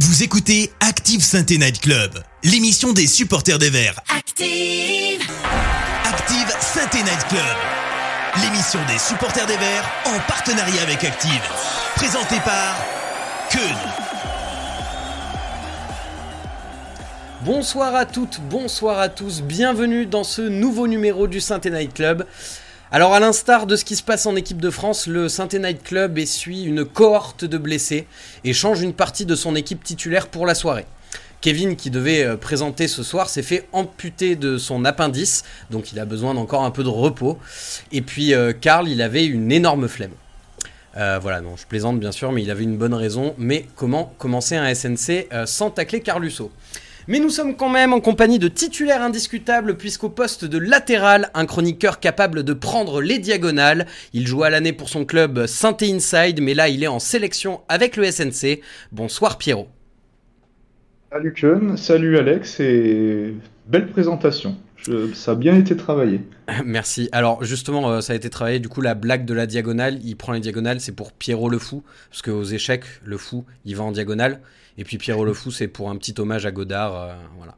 Vous écoutez Active Sainte Night Club, l'émission des supporters des Verts. Active. Active Sainte Night Club, l'émission des supporters des Verts en partenariat avec Active. Présentée par Keun. Bonsoir à toutes, bonsoir à tous, bienvenue dans ce nouveau numéro du Saint Night Club. Alors à l'instar de ce qui se passe en équipe de France, le Saint Night Club essuie une cohorte de blessés et change une partie de son équipe titulaire pour la soirée. Kevin, qui devait euh, présenter ce soir, s'est fait amputer de son appendice, donc il a besoin d'encore un peu de repos. Et puis euh, Karl, il avait une énorme flemme. Euh, voilà, non, je plaisante bien sûr, mais il avait une bonne raison. Mais comment commencer un SNC sans tacler Carlusso mais nous sommes quand même en compagnie de titulaires indiscutables puisqu'au poste de latéral, un chroniqueur capable de prendre les diagonales. Il joue à l'année pour son club saint Inside, mais là il est en sélection avec le SNC. Bonsoir Pierrot. Salut Keun, salut Alex et belle présentation. Je- ça a bien été travaillé. Merci. Alors justement, euh, ça a été travaillé. Du coup, la blague de la diagonale, il prend les diagonales, c'est pour Pierrot le fou, parce qu'aux échecs, le fou, il va en diagonale. Et puis Pierrot le fou, c'est pour un petit hommage à Godard. euh, voilà.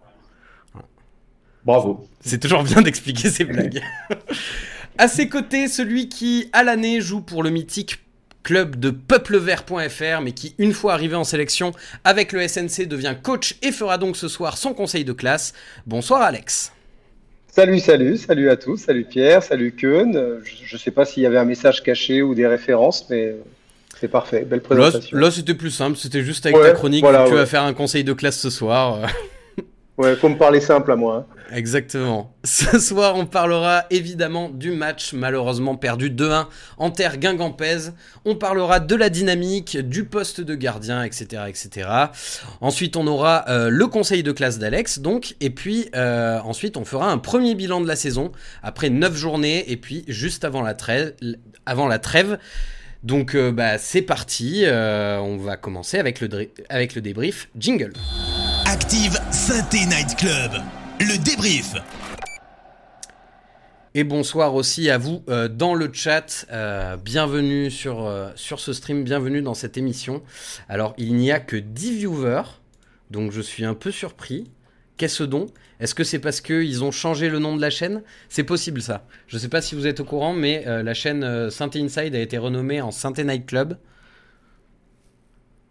Bravo. C'est toujours bien d'expliquer ces blagues. à ses côtés, celui qui, à l'année, joue pour le mythique club de peuplevert.fr, mais qui, une fois arrivé en sélection avec le SNC, devient coach et fera donc ce soir son conseil de classe. Bonsoir Alex. Salut, salut, salut à tous, salut Pierre, salut Keun. Euh, Je ne sais pas s'il y avait un message caché ou des références, mais euh, c'est parfait, belle présentation. là, c'était plus simple, c'était juste avec Ouais, ta chronique, voilà, tu ouais. vas faire un conseil de classe ce soir. Ouais, faut me parler simple à moi. hein. Exactement. Ce soir, on parlera évidemment du match malheureusement perdu 2-1 en terre guingampaise. On parlera de la dynamique, du poste de gardien, etc. etc. Ensuite, on aura euh, le conseil de classe d'Alex, donc. Et puis, euh, ensuite, on fera un premier bilan de la saison après 9 journées et puis juste avant la trêve. Avant la trêve. Donc, euh, bah, c'est parti. Euh, on va commencer avec le, dri- avec le débrief. Jingle. Active Sainte Night Club, le débrief. Et bonsoir aussi à vous euh, dans le chat. Euh, bienvenue sur, euh, sur ce stream, bienvenue dans cette émission. Alors, il n'y a que 10 viewers, donc je suis un peu surpris. Qu'est-ce donc Est-ce que c'est parce qu'ils ont changé le nom de la chaîne? C'est possible ça. Je ne sais pas si vous êtes au courant, mais euh, la chaîne euh, Synthé Inside a été renommée en Synthé Night Club.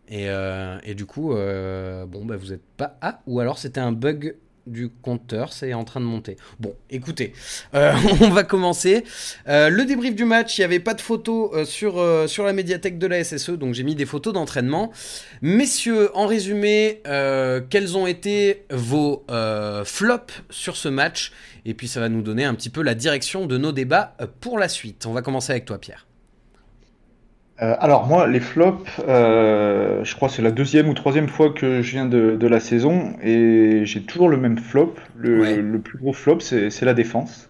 Et, euh, du coup, euh, bon, bah, vous n'êtes pas. Ah, ou alors c'était un bug du compteur, c'est en train de monter. Bon, écoutez, euh, on va commencer. Euh, le débrief du match, il n'y avait pas de photos euh, sur, sur la médiathèque de la SSE, donc j'ai mis des photos d'entraînement. Messieurs, en résumé, quels ont été vos flops sur ce match? Et puis ça va nous donner un petit peu la direction de nos débats pour la suite. On va commencer avec toi, Pierre. Euh, alors moi, les flops, euh, je crois que c'est la deuxième ou troisième fois que je viens de, de la saison et j'ai toujours le même flop. Le, Ouais. le plus gros flop, c'est la défense.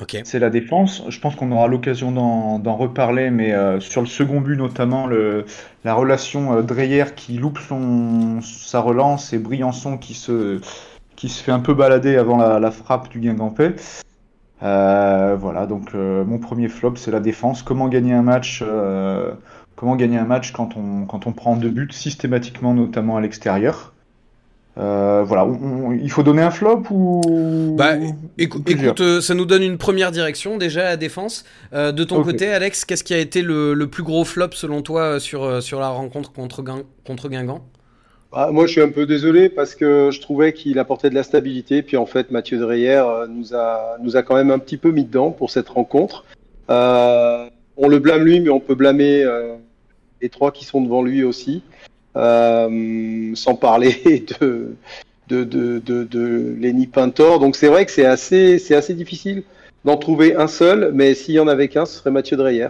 Ok. C'est la défense. Je pense qu'on aura l'occasion d'en reparler, mais euh, sur le second but notamment, le, la relation euh, Dreyer qui loupe son, sa relance et Briançon qui se, qui se fait un peu balader avant la, la frappe du Guingampais. Euh, voilà, donc euh, mon premier flop, c'est la défense. Comment gagner un match, euh, comment gagner un match quand on, quand on prend deux buts systématiquement, notamment à l'extérieur? Voilà, on- on- il faut donner un flop ou? Bah, écou- écoute, ça nous donne une première direction déjà à défense. Euh, de ton côté, Alex, qu'est-ce qui a été le, le plus gros flop selon toi sur, sur la rencontre contre, Guin- contre Guingamp? Ah, moi, je suis un peu désolé parce que je trouvais qu'il apportait de la stabilité. Puis en fait, Mathieu Dreyer euh, nous a, nous a quand même un petit peu mis dedans pour cette rencontre. Euh, on le blâme lui, mais on peut blâmer euh, les trois qui sont devant lui aussi. Sans parler de, de, de, de, de Lenny Pintor. Donc c'est vrai que c'est assez, c'est assez difficile d'en trouver un seul, mais s'il y en avait qu'un, ce serait Mathieu Dreyer.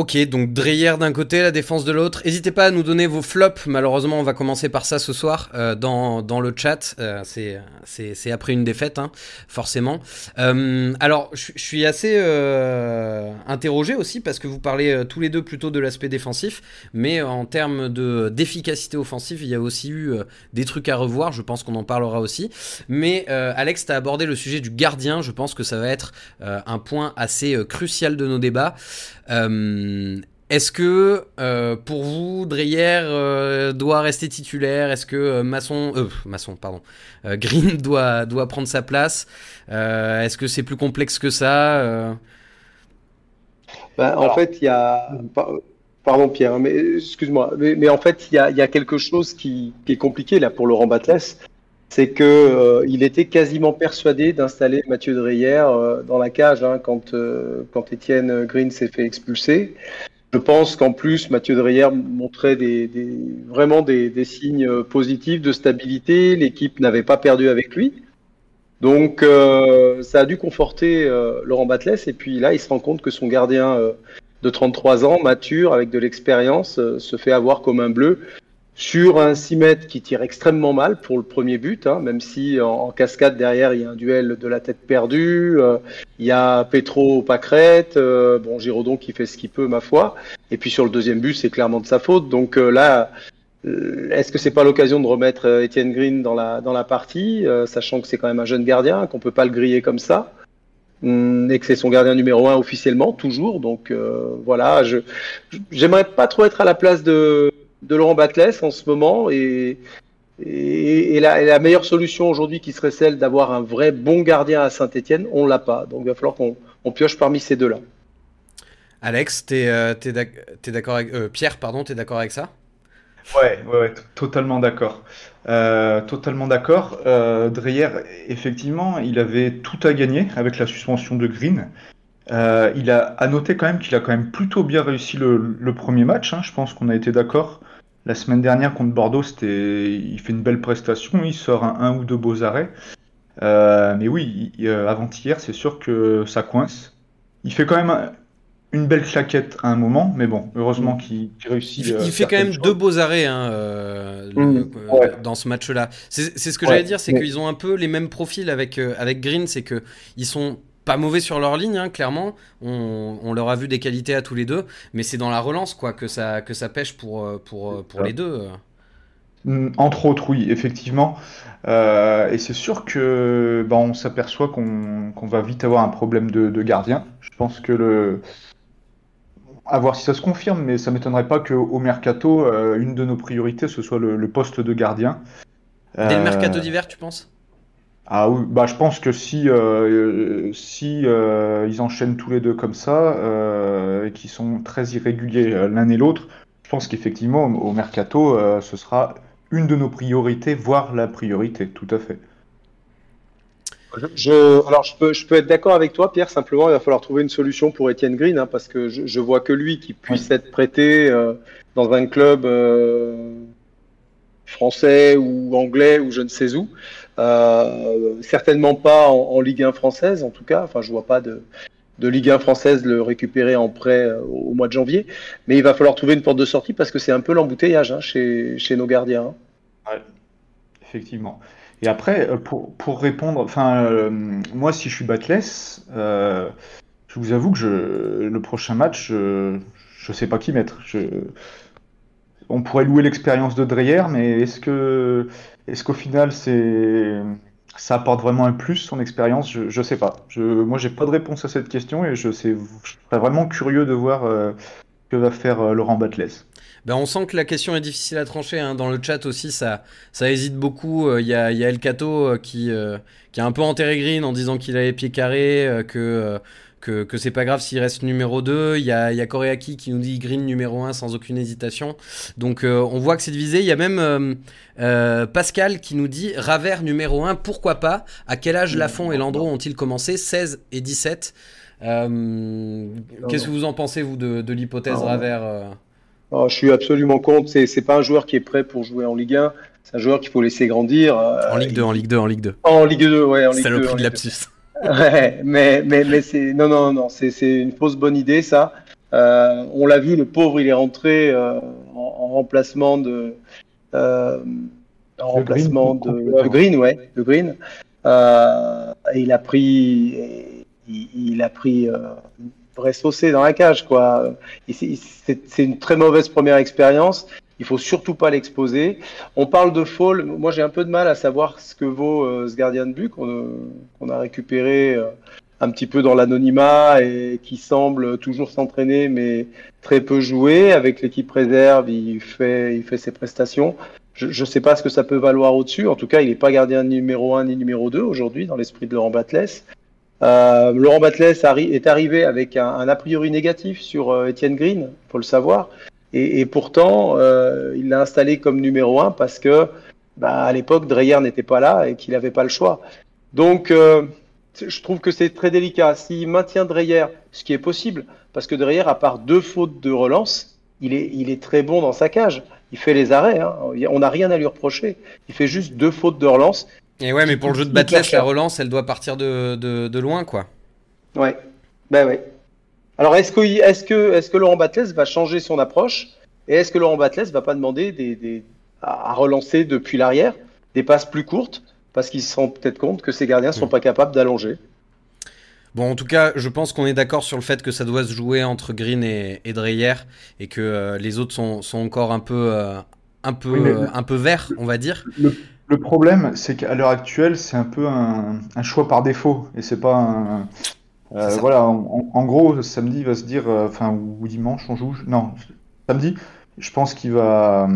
Ok, donc Dreyer d'un côté, la défense de l'autre. N'hésitez pas à nous donner vos flops. Malheureusement, on va commencer par ça ce soir euh, dans, dans le chat. Euh, c'est- après une défaite, hein, forcément. Euh, alors, je suis assez interrogé aussi parce que vous parlez tous les deux plutôt de l'aspect défensif, mais en termes de d'efficacité offensive, il y a aussi eu des trucs à revoir. Je pense qu'on en parlera aussi. Mais Alex, tu as abordé le sujet du gardien. Je pense que ça va être un point assez crucial de nos débats. Euh, Est-ce que euh, pour vous, Dreyer euh, doit rester titulaire? Est-ce que euh, Masson, Masson, pardon, Green doit doit prendre sa place? Est-ce que c'est plus complexe que ça ben, En fait, il y a, pardon Pierre, hein, mais excuse-moi, mais, en fait, il y a, y a, quelque chose qui, qui, est compliqué là pour Laurent Batles, c'est que il était quasiment persuadé d'installer Mathieu Dreyer dans la cage hein, quand quand Étienne Green s'est fait expulser. Je pense qu'en plus, Mathieu Dreyer montrait des, des vraiment des, des, signes positifs de stabilité. L'équipe n'avait pas perdu avec lui. Donc, euh, ça a dû conforter euh, Laurent Batles. Et puis là, il se rend compte que son gardien euh, de 33 ans, mature, avec de l'expérience, euh, se fait avoir comme un bleu sur un 6 mètres qui tire extrêmement mal pour le premier but, hein, même si en, cascade derrière il y a un duel de la tête perdue, euh, il y a Petro Pacrette, euh, bon Giraudon qui fait ce qu'il peut ma foi, et puis sur le deuxième but c'est clairement de sa faute, donc euh, là est-ce que c'est pas l'occasion de remettre Etienne Green dans la dans la partie, sachant que c'est quand même un jeune gardien, qu'on peut pas le griller comme ça hum, et que c'est son gardien numéro un officiellement toujours. Donc voilà, je j'aimerais pas trop être à la place de de Laurent Batles en ce moment et, et, la, meilleure solution aujourd'hui qui serait celle d'avoir un vrai bon gardien à Saint-Etienne, on l'a pas. Donc il va falloir qu'on pioche parmi ces deux-là. Alex, tu es, euh, d'accord avec euh, Pierre, pardon, tu es d'accord avec ça? Ouais, ouais, totalement d'accord. Euh, totalement d'accord. Dreyer, effectivement, il avait tout à gagner avec la suspension de Green. il a à noter quand même qu'il a quand même plutôt bien réussi le, premier match. Hein. je pense qu'on a été d'accord. La semaine dernière contre Bordeaux, c'était, il fait une belle prestation, il sort un, ou deux beaux arrêts. Euh, mais oui, euh, avant-hier, c'est sûr que ça coince. Il fait quand même une belle claquette à un moment, mais bon, heureusement mm. qu'il réussit. Il, il fait quand même deux beaux arrêts hein, euh, mm. dans ce match-là. C'est ce que j'allais dire, c'est qu'ils ont un peu les mêmes profils avec, avec Green, c'est que ils sont pas mauvais sur leur ligne, hein, clairement. On, leur a vu des qualités à tous les deux, mais c'est dans la relance quoi que ça, que ça pêche pour, euh, pour, euh, pour les deux. Mm, entre autres, oui, effectivement. Euh, et c'est sûr que bah, on s'aperçoit qu'on va vite avoir un problème de, gardien. Je pense que le. À voir si ça se confirme, mais ça m'étonnerait pas qu'au mercato, une de nos priorités, ce soit le, le poste de gardien. Dès le mercato d'hiver, tu penses? Ah oui, bah je pense que si, euh, si euh, ils enchaînent tous les deux comme ça, euh, et qu'ils sont très irréguliers l'un et l'autre, je pense qu'effectivement au mercato, ce sera une de nos priorités, voire la priorité, tout à fait. Je, alors je peux, je peux être d'accord avec toi, Pierre. Simplement, il va falloir trouver une solution pour Étienne Green, hein, parce que je, je, vois que lui qui puisse être prêté dans un club français ou anglais ou je ne sais où. Euh, certainement pas en, Ligue 1 française, en tout cas. Enfin, je vois pas de, Ligue 1 française le récupérer en prêt euh, au mois de janvier. Mais il va falloir trouver une porte de sortie parce que c'est un peu l'embouteillage hein, chez, chez, nos gardiens. Hein. effectivement. Et après, euh, pour, pour répondre, enfin, moi, si je suis Batless, je vous avoue que je, le prochain match, je ne sais pas qui mettre. On pourrait louer l'expérience de Dreyer, mais est-ce que est-ce qu'au final c'est ça apporte vraiment un plus son expérience? Je, ne sais pas. Je, moi pas de réponse à cette question et je, je serais vraiment curieux de voir euh, que va faire euh, Laurent Batles. Ben on sent que la question est difficile à trancher. Hein. Dans le chat aussi, ça, ça hésite beaucoup. Euh, il y, a, y, a, El Cato qui, qui a un peu enterré Green en disant qu'il a les pieds carrés, que que, que c'est pas grave s'il reste numéro 2. Il y a, y a Koreaki qui nous dit Green numéro 1 sans aucune hésitation. Donc euh, on voit que c'est divisé. Il y a même euh, euh, Pascal qui nous dit Raver numéro 1, pourquoi pas? À quel âge Lafont et Landreau ont-ils commencé? 16 et 17. Qu'est-ce que vous en pensez, vous, de, de l'hypothèse Raver oh, Je suis absolument contre. C'est pas un joueur qui est prêt pour jouer en Ligue 1. C'est un joueur qu'il faut laisser grandir. en Ligue 2, en Ligue 2, en Ligue 2. En Ligue 2, ouais. C'est le prix de lapsus. Ouais, mais, mais, mais c'est non, non, non, c'est une fausse bonne idée, ça. Euh, on l'a vu, le pauvre, il est rentré euh, en, remplacement de, euh, en remplacement Green, de, de, Green, ouais, de Green. Euh, et il a pris, il, il a pris euh, vrai saucé dans la cage, quoi. C'est une très mauvaise première expérience. Il faut surtout pas l'exposer. On parle de fall. Moi, j'ai un peu de mal à savoir ce que vaut euh, ce gardien de but qu'on a récupéré un petit peu dans l'anonymat et qui semble toujours s'entraîner mais très peu jouer. Avec l'équipe réserve, il fait, il fait ses prestations. Je ne sais pas ce que ça peut valoir au-dessus. En tout cas, il n'est pas gardien numéro 1 ni numéro 2 aujourd'hui dans l'esprit de Laurent Batles. Euh, Laurent Batles est arrivé avec un, a priori négatif sur euh, Étienne Green, faut le savoir. Et, pourtant, euh, il l'a installé comme numéro 1 parce que bah, à l'époque, Dreyer n'était pas là et qu'il n'avait pas le choix. Donc, je trouve que c'est très délicat. S'il maintient Dreyer, ce qui est possible, parce que Dreyer, à part deux fautes de relance, il est, il est très bon dans sa cage. Il fait les arrêts. Hein. On n'a rien à lui reprocher. Il fait juste deux fautes de relance. Et ouais, mais pour le jeu de Batles, la relance, elle doit partir de, de, loin, quoi. Ouais. Ben ouais. Alors, est-ce que, est que, est que Laurent Batles va changer son approche Et est-ce que Laurent Batles va pas demander des, des, à relancer depuis l'arrière des passes plus courtes parce qu'ils se rendent peut-être compte que ces gardiens ne sont mm. pas capables d'allonger? Bon, en tout cas, je pense qu'on est d'accord sur le fait que ça doit se jouer entre Green et, et Dreyer et que euh, les autres sont, sont, encore un peu, euh, un peu, euh, un peu verts, on va dire. Le, problème, c'est qu'à l'heure actuelle, c'est un peu un, un, choix par défaut et c'est pas un. Voilà, en, en, gros, samedi, il va se dire, enfin, ou dimanche, on joue. Non, samedi, je pense qu'il va,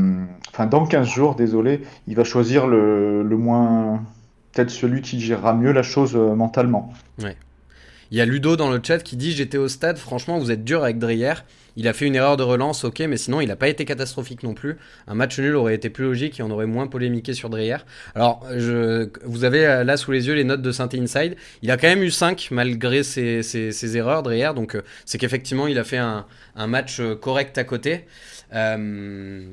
enfin dans 15 jours, désolé, il va choisir le, le moins, peut-être celui qui gérera mieux la chose euh, mentalement. Ouais. Il y a Ludo dans le chat qui dit j'étais au stade, franchement vous êtes dur avec Dreyer. Il a fait une erreur de relance, ok, mais sinon il n'a pas été catastrophique non plus. Un match nul aurait été plus logique et on aurait moins polémiqué sur Dreyer. Alors, je, vous avez euh, là sous les yeux les notes de Saint Inside. Il a quand même eu 5 malgré ses, erreurs, Dreyer. Donc, euh, c'est qu'effectivement, il a fait un, match correct à côté. Euh,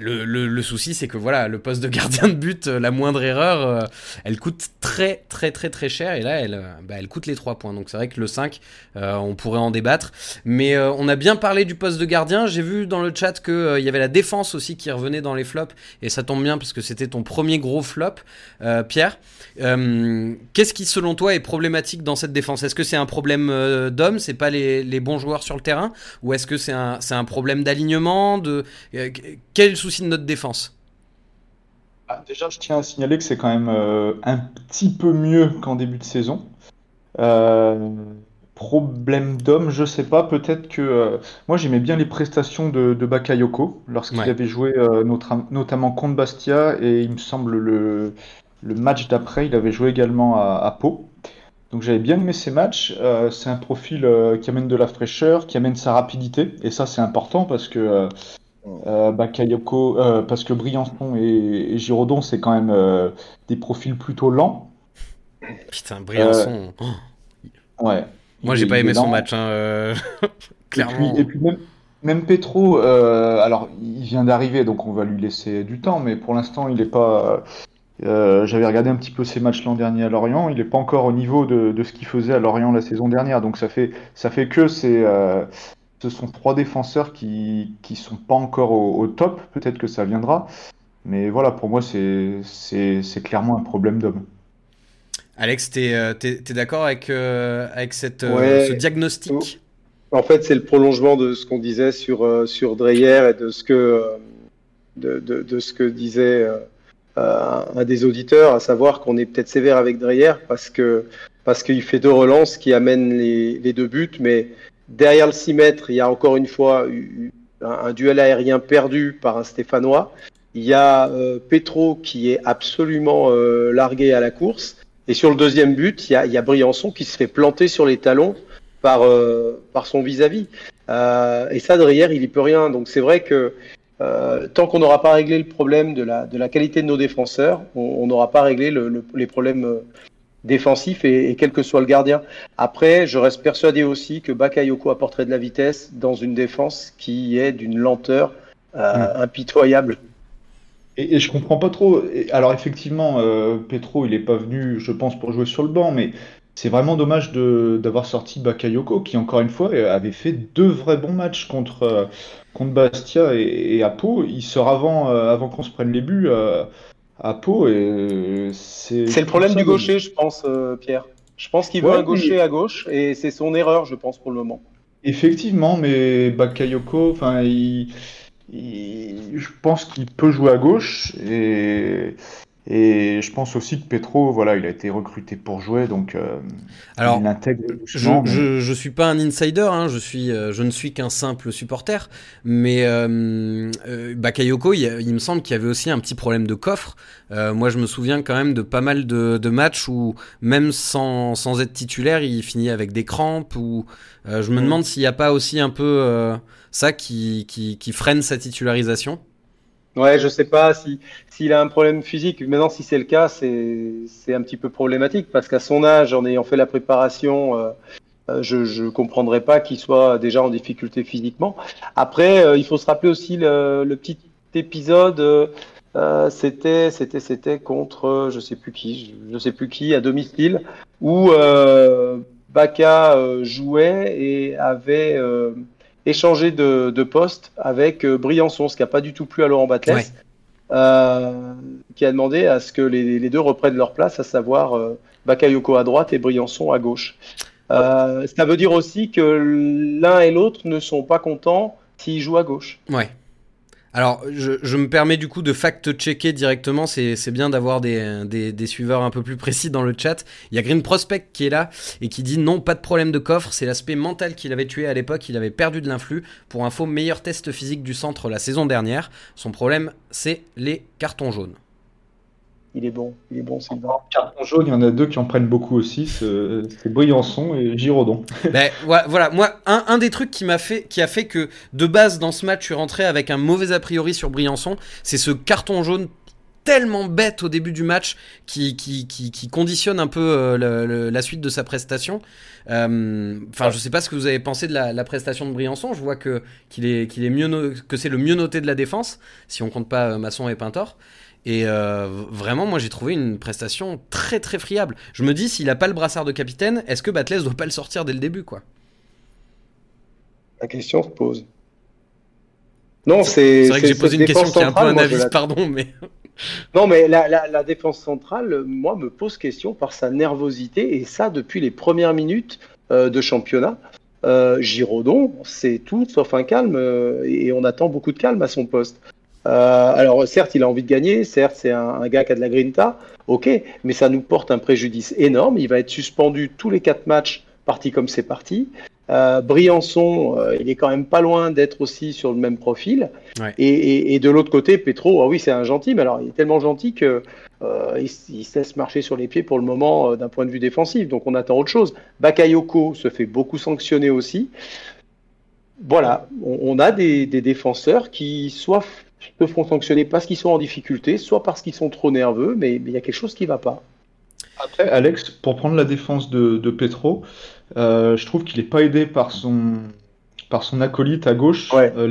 le, le, souci, c'est que voilà, le poste de gardien de but, euh, la moindre erreur, euh, elle coûte très très très très cher. Et là, elle, euh, bah, elle coûte les 3 points. Donc c'est vrai que le 5, on pourrait en débattre. Mais on a bien parlé du poste de gardien. J'ai vu dans le chat qu'il y avait la défense aussi qui revenait dans les flops. Et ça tombe bien parce que c'était ton premier gros flop, Pierre. Qu'est-ce qui, selon toi, est problématique dans cette défense? Est-ce que c'est un problème d'homme C'est pas les, les, bons joueurs sur le terrain? Ou est-ce que c'est un, un, problème d'alignement de... Quel souci de notre défense? Ah, Déjà, je tiens à signaler que c'est quand même euh, un petit peu mieux qu'en début de saison. Euh, problème d'homme, je sais pas. Peut-être que euh, moi j'aimais bien les prestations de, Bakayoko lorsqu'il avait joué notamment contre Bastia et il me semble le, le match d'après, il avait joué également à, à Pau. Donc j'avais bien aimé ces matchs. c'est un profil qui amène de la fraîcheur, qui amène sa rapidité et ça c'est important parce que euh, Bakayoko, euh, parce que Briançon et, et Giraudon, c'est quand même euh, des profils plutôt lents. Putain, Briançon. Ouais. Moi, j'ai pas aimé son match, hein, clairement. Et puis, même, même, Petro, alors il vient d'arriver, donc on va lui laisser du temps, mais pour l'instant, il n'est pas. J'avais regardé un petit peu ses matchs l'an dernier à Lorient. Il n'est pas encore au niveau de, de ce qu'il faisait à Lorient la saison dernière. Donc ça fait, ça fait que c'est ce sont trois défenseurs qui qui sont pas encore au, top. Peut-être que ça viendra, mais voilà, pour moi, c'est c'est clairement un problème d'homme. Alex, tu es, euh, d'accord avec, euh, avec cette, euh, ce diagnostic? En fait, c'est le prolongement de ce qu'on disait sur, sur Dreyer et de ce que, de, de, de ce que disait un des auditeurs, à savoir qu'on est peut-être sévère avec Dreyer parce que parce qu'il fait deux relances qui amènent les, les deux buts, mais Derrière le 6 mètres, il y a encore une fois un, duel aérien perdu par un Stéphanois. Il y a euh, Petro qui est absolument euh, largué à la course. Et sur le deuxième but, il y, a, il y a Briançon qui se fait planter sur les talons par, euh, par son vis-à-vis. et ça, derrière, il n'y peut rien. Donc c'est vrai que tant qu'on n'aura pas réglé le problème de la, de la qualité de nos défenseurs, on n'aura pas réglé le, les problèmes défensif et, quel que soit le gardien. Après, je reste persuadé aussi que Bakayoko apporterait de la vitesse dans une défense qui est d'une lenteur euh, mm. impitoyable. Et, et, je comprends pas trop. Alors effectivement, euh, Petro, il est pas venu, je pense, pour jouer sur le banc, mais c'est vraiment dommage d'avoir sorti Bakayoko, qui encore une fois avait fait deux vrais bons matchs contre, euh, contre Bastia et, et Apo. Il sort avant, avant qu'on se prenne les buts à Pau et c'est. C'est le problème du gaucher, je pense, euh, Pierre. Je pense qu'il veut un gaucher à gauche et c'est son erreur, je pense, pour le moment. Effectivement, mais Bakayoko, enfin, il... je pense qu'il peut jouer à gauche et, Et je pense aussi que Petro, voilà, il a été recruté pour jouer, donc euh, Alors, il intègre Je, doucement, mais- suis pas un insider, hein, je, suis, euh, je ne suis qu'un simple supporter, mais euh, euh, Bakayoko, il, me semble qu'il y avait aussi un petit problème de coffre. Euh, moi, je me souviens quand même de pas mal de, de matchs où, même sans, sans être titulaire, il finit avec des crampes. Ou je me demande s'il n'y a pas aussi un peu ça qui, qui, qui freine sa titularisation. Ouais, je sais pas si s'il a un problème physique. Maintenant, si c'est le cas, c'est c'est un petit peu problématique parce qu'à son âge, en ayant fait la préparation, euh, euh, je je comprendrais pas qu'il soit déjà en difficulté physiquement. Après, euh, il faut se rappeler aussi le, le petit épisode. euh, euh, c'était c'était c'était contre je sais plus qui, je, sais plus qui à domicile où Baka jouait et avait échangé de, de poste avec euh, Briançon, ce qui n'a pas du tout plu à Laurent Batles, Ouais. euh, qui a demandé à ce que les, les deux reprennent leur place, à savoir euh, Bakayoko à droite et Briançon à gauche. Euh, ça veut dire aussi que l'un et l'autre ne sont pas contents s'ils jouent à gauche. Ouais. Alors, je, me permets du coup de fact-checker directement. C'est bien d'avoir des, des, des suiveurs un peu plus précis dans le chat. Il y a Green Prospect qui est là et qui dit non, pas de problème de coffre. C'est l'aspect mental qu'il avait tué à l'époque. Il avait perdu de l'influx. Pour info, meilleur test physique du centre la saison dernière. Son problème, c'est les cartons jaunes. Il est bon, il est bon, Sylvain. Carton jaune, il y en a deux qui en prennent beaucoup aussi, c'est c'est Briançon et Giraudon. Ben, voilà, moi, un, un des trucs qui m'a fait, qui a fait que de base dans ce match, je suis rentré avec un mauvais a priori sur Briançon, c'est ce carton jaune tellement bête au début du match qui, qui, qui, qui conditionne un peu euh, le- le- la suite de sa prestation. Euh, Enfin, je sais pas ce que vous avez pensé de la, la prestation de Briançon. Je vois que qu'il est, qu'il est mieux no- que c'est le mieux noté de la défense, si on compte pas euh, Masson et Pintor. Et euh, vraiment, moi, j'ai trouvé une prestation très très friable. Je me dis, s'il a pas le brassard de capitaine, est-ce que Batles doit pas le sortir dès le début, quoi? La question se pose. Non, c'est. C'est vrai que j'ai posé une question qui est un peu un avis, la- pardon, mais Non, mais la, la, la défense centrale, moi, me pose question par sa nervosité, et ça depuis les premières minutes euh, de championnat. Euh, Giraudon, c'est tout sauf un calme, euh, et on attend beaucoup de calme à son poste. Euh, alors, certes, il a envie de gagner, certes, c'est un, un gars qui a de la grinta, ok, mais ça nous porte un préjudice énorme. Il va être suspendu tous les quatre matchs, parti comme c'est parti. Euh, Briançon, euh, il est quand même pas loin d'être aussi sur le même profil. Ouais. Et, et- et de l'autre côté, Petro, ah oui, c'est un gentil, mais alors il est tellement gentil que euh, il, se laisse marcher sur les pieds pour le moment d'un point de vue défensif. Donc on attend autre chose. Bakayoko se fait beaucoup sanctionner aussi. Voilà, on, on a des, des défenseurs qui soit se font sanctionner parce qu'ils sont en difficulté, soit parce qu'ils sont trop nerveux, mais il y a quelque chose qui va pas. Après, Alex, pour prendre la défense de, de Petro, euh, je trouve qu'il n'est pas aidé par son, par son acolyte à gauche, Ouais, euh,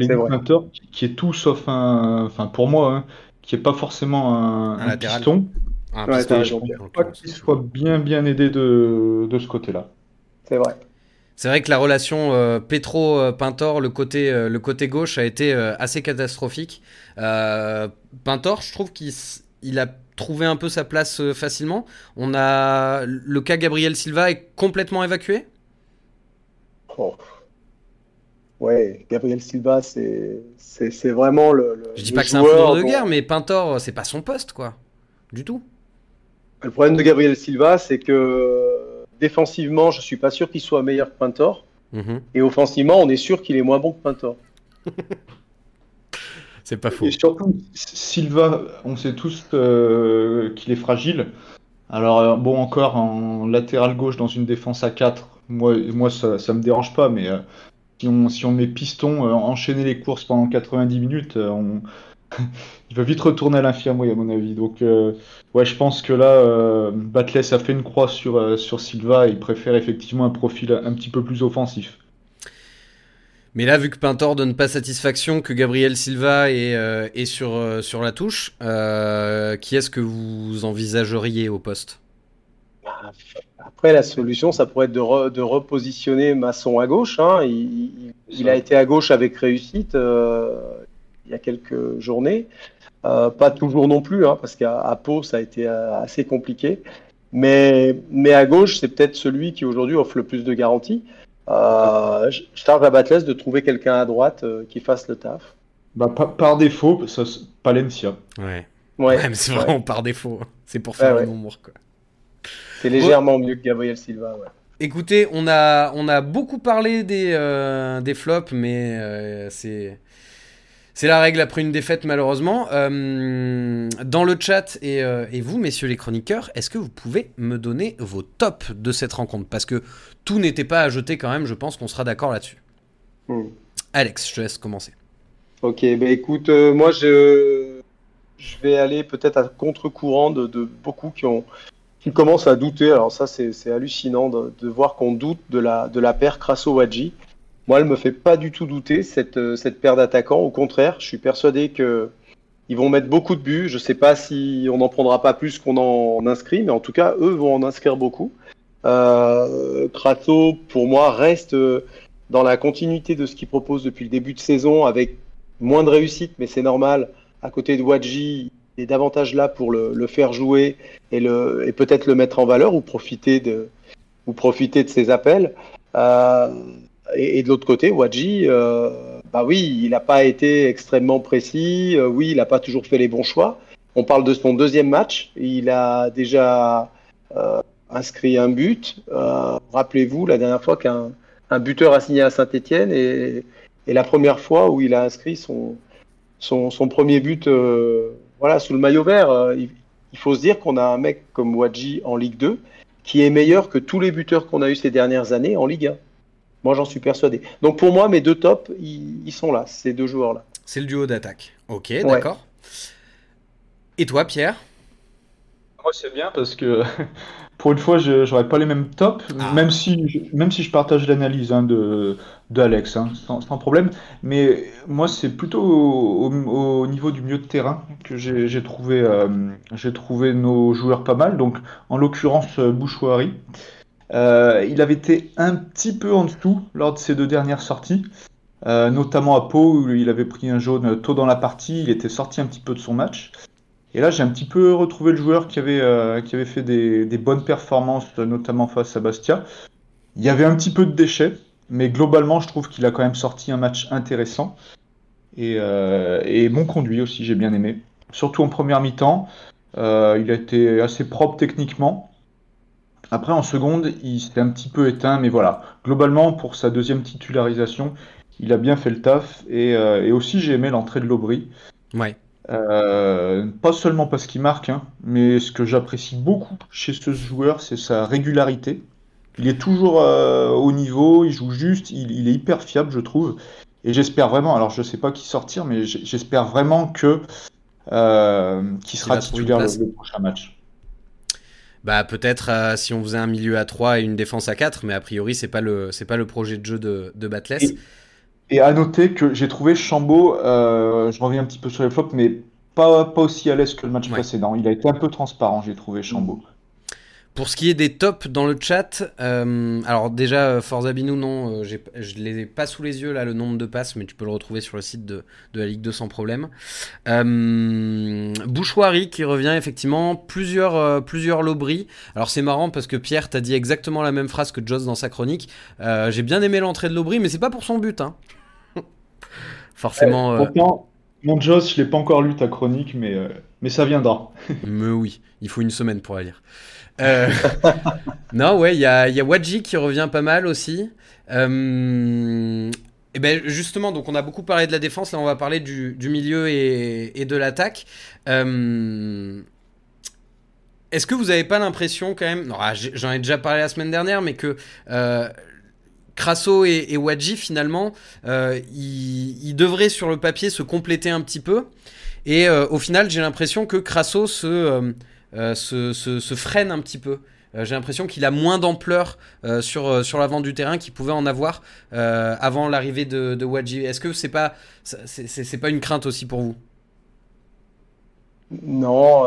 qui, est tout sauf un. Enfin, pour moi, hein, qui n'est pas forcément un, Un un piston. un Ouais, piston, t'as en raison, l'occurrence. Pas qu'il soit bien, bien aidé de, de ce côté-là. C'est vrai. C'est vrai que la relation euh, Petro-Pintor, le côté, euh, le côté gauche, a été euh, assez catastrophique. Pintor, je trouve qu'il il a trouvé un peu sa place facilement. On a le cas Gabriel Silva est complètement évacué? Oh. Ouais, Gabriel Silva, c'est vraiment le, le Je dis pas que c'est un joueur foudre de guerre, mais Pintor, c'est pas son poste, quoi, du tout. Le problème de Gabriel Silva, c'est que défensivement, je suis pas sûr qu'il soit meilleur que Pintor. Mhm. Et offensivement, on est sûr qu'il est moins bon que Pintor. C'est pas faux. Et surtout, Silva, on sait tous euh, qu'il est fragile. Alors, euh, bon, encore en latéral gauche dans une défense à 4, moi, moi ça, ça me dérange pas, mais euh, si, on, si on met piston, euh, enchaîner les courses pendant 90 minutes, euh, on... il va vite retourner à l'infirmerie, à mon avis. Donc, euh, ouais, je pense que là, euh, Batles a fait une croix sur, euh, sur Silva et il préfère effectivement un profil un petit peu plus offensif. Mais là, vu que Pintor donne pas satisfaction, que Gabriel Silva est, euh, est sur, euh, sur la touche, euh, qui est-ce que vous envisageriez au poste? Après, la solution, ça pourrait être de, re- de repositionner Masson à gauche. hein. Il, il- il a été à gauche avec réussite euh, il y a quelques journées. Euh, pas toujours non plus, hein, parce qu'à Pau, ça a été euh, assez compliqué. Mais, mais à gauche, c'est peut-être celui qui aujourd'hui offre le plus de garanties. Euh, je charge à Batles de trouver quelqu'un à droite euh, qui fasse le taf. Bah, pa- par défaut, ça, Palencia. Ouais. Ouais, mais c'est vraiment par défaut. C'est pour faire le nombre. C'est légèrement mieux que Gabriel Silva. Écoutez, on a, on a beaucoup parlé des, euh, des flops, mais euh, c'est. C'est la règle après une défaite malheureusement. Euh, dans le chat et, et, vous, messieurs les chroniqueurs, est-ce que vous pouvez me donner vos tops de cette rencontre? Parce que tout n'était pas à jeter quand même, je pense qu'on sera d'accord là-dessus. Hmm. Alex, je te laisse commencer. Ok, bah écoute, moi je, je vais aller peut-être à contre-courant de, de, beaucoup qui ont, qui commence à douter. Alors ça, c'est hallucinant de, de voir qu'on doute de la, de la paire Crasso-Wadji. Moi, elle me fait pas du tout douter, cette, euh, cette paire d'attaquants. Au contraire, je suis persuadé que ils vont mettre beaucoup de buts. Je sais pas si on n'en prendra pas plus qu'on en inscrit, mais en tout cas, eux vont en inscrire beaucoup. Euh, pour moi, reste euh, dans la continuité de ce qu'il propose depuis le début de saison, avec moins de réussite, mais c'est normal. À côté de Wadji, est davantage là pour le, faire jouer et, et peut-être le mettre en valeur ou profiter de, ou profiter de ses appels. Euh, et, de l'autre côté, Wadji, euh, bah oui, il n'a pas été extrêmement précis. Euh, oui, il n'a pas toujours fait les bons choix. On parle de son deuxième match. Il a déjà inscrit un but. Rappelez-vous, la dernière fois qu'un un buteur a signé à Saint-Etienne et, et, la première fois où il a inscrit son, son, son premier but voilà, sous le maillot vert, euh, il, faut se dire qu'on a un mec comme Wadji en Ligue 2 qui est meilleur que tous les buteurs qu'on a eu ces dernières années en Ligue 1. Moi, j'en suis persuadé. Donc pour moi, mes deux tops, ils, sont là, ces deux joueurs-là. C'est le duo d'attaque. Ok, d'accord. Et toi, Pierre? Moi, c'est bien parce que pour une fois, je n'aurais pas les mêmes tops, ah. même, si, je, même si je partage l'analyse hein, de, d'Alex, hein, sans, problème. Mais moi, c'est plutôt au, niveau du milieu de terrain que j'ai trouvé, euh, j'ai trouvé nos joueurs pas mal. Donc, en l'occurrence, euh, Bouchouari. Euh, il avait été un petit peu en dessous lors de ses deux dernières sorties, notamment à Pau où il avait pris un jaune tôt dans la partie. Il était sorti un petit peu de son match. Et là, j'ai un petit peu retrouvé le joueur qui avait, euh, fait des, bonnes performances, notamment face à Bastia. Il y avait un petit peu de déchets, mais globalement, je trouve qu'il a quand même sorti un match intéressant. Et, euh, bon conduit aussi, j'ai bien aimé. Surtout en première mi-temps. Euh, il a été assez propre techniquement. Après, en seconde, il s'est un petit peu éteint, mais voilà. Globalement, pour sa deuxième titularisation, il a bien fait le taf. Et, et aussi, j'ai aimé l'entrée de l'Aubry. Ouais. Euh, pas seulement parce qu'il marque, hein, mais ce que j'apprécie beaucoup chez ce joueur, c'est sa régularité. Il est toujours euh, au niveau, il joue juste, il, est hyper fiable, je trouve. Et j'espère vraiment, alors je sais pas qui sortir, mais j'espère vraiment que euh, qu'il sera titulaire le, prochain match. Bah peut-être si on faisait un milieu à 3 et une défense à 4, mais a priori c'est pas le c'est pas le projet de jeu de, de Batless. Et à noter que j'ai trouvé Chambaud, euh, je reviens un petit peu sur les flops, mais pas, pas aussi à l'aise que le match précédent. Il a été un peu transparent, j'ai trouvé Chambaud. Pour ce qui est des tops dans le chat, euh, alors déjà euh, Forza Binou, non, euh, je les ai pas sous les yeux là le nombre de passes, mais tu peux le retrouver sur le site de, la Ligue 2 sans problème. Bouchoirie qui revient effectivement, plusieurs plusieurs lobris. Alors c'est marrant parce que Pierre t'a dit exactement la même phrase que Joss dans sa chronique. J'ai bien aimé l'entrée de Lobry, mais c'est pas pour son but. Hein. Forcément. pourtant, mon Joss, je l'ai pas encore lu ta chronique, mais mais ça viendra. mais oui, il faut une semaine pour la lire. Euh, non, ouais, il y a, y Wadji qui revient pas mal aussi. Euh, et ben justement, donc on a beaucoup parlé de la défense, là on va parler du, milieu et, de l'attaque. Euh, est-ce que vous n'avez pas l'impression quand même, ah, j'en ai déjà parlé la semaine dernière, mais que Crasso et, et Wadji finalement, ils, devraient sur le papier se compléter un petit peu. Et au final, j'ai l'impression que Crasso se se, freine un petit peu. Euh, j'ai l'impression qu'il a moins d'ampleur euh, sur, sur l'avant du terrain qu'il pouvait en avoir avant l'arrivée de, de Wadji. Est-ce que c'est pas, c'est, pas une crainte aussi pour vous? Non,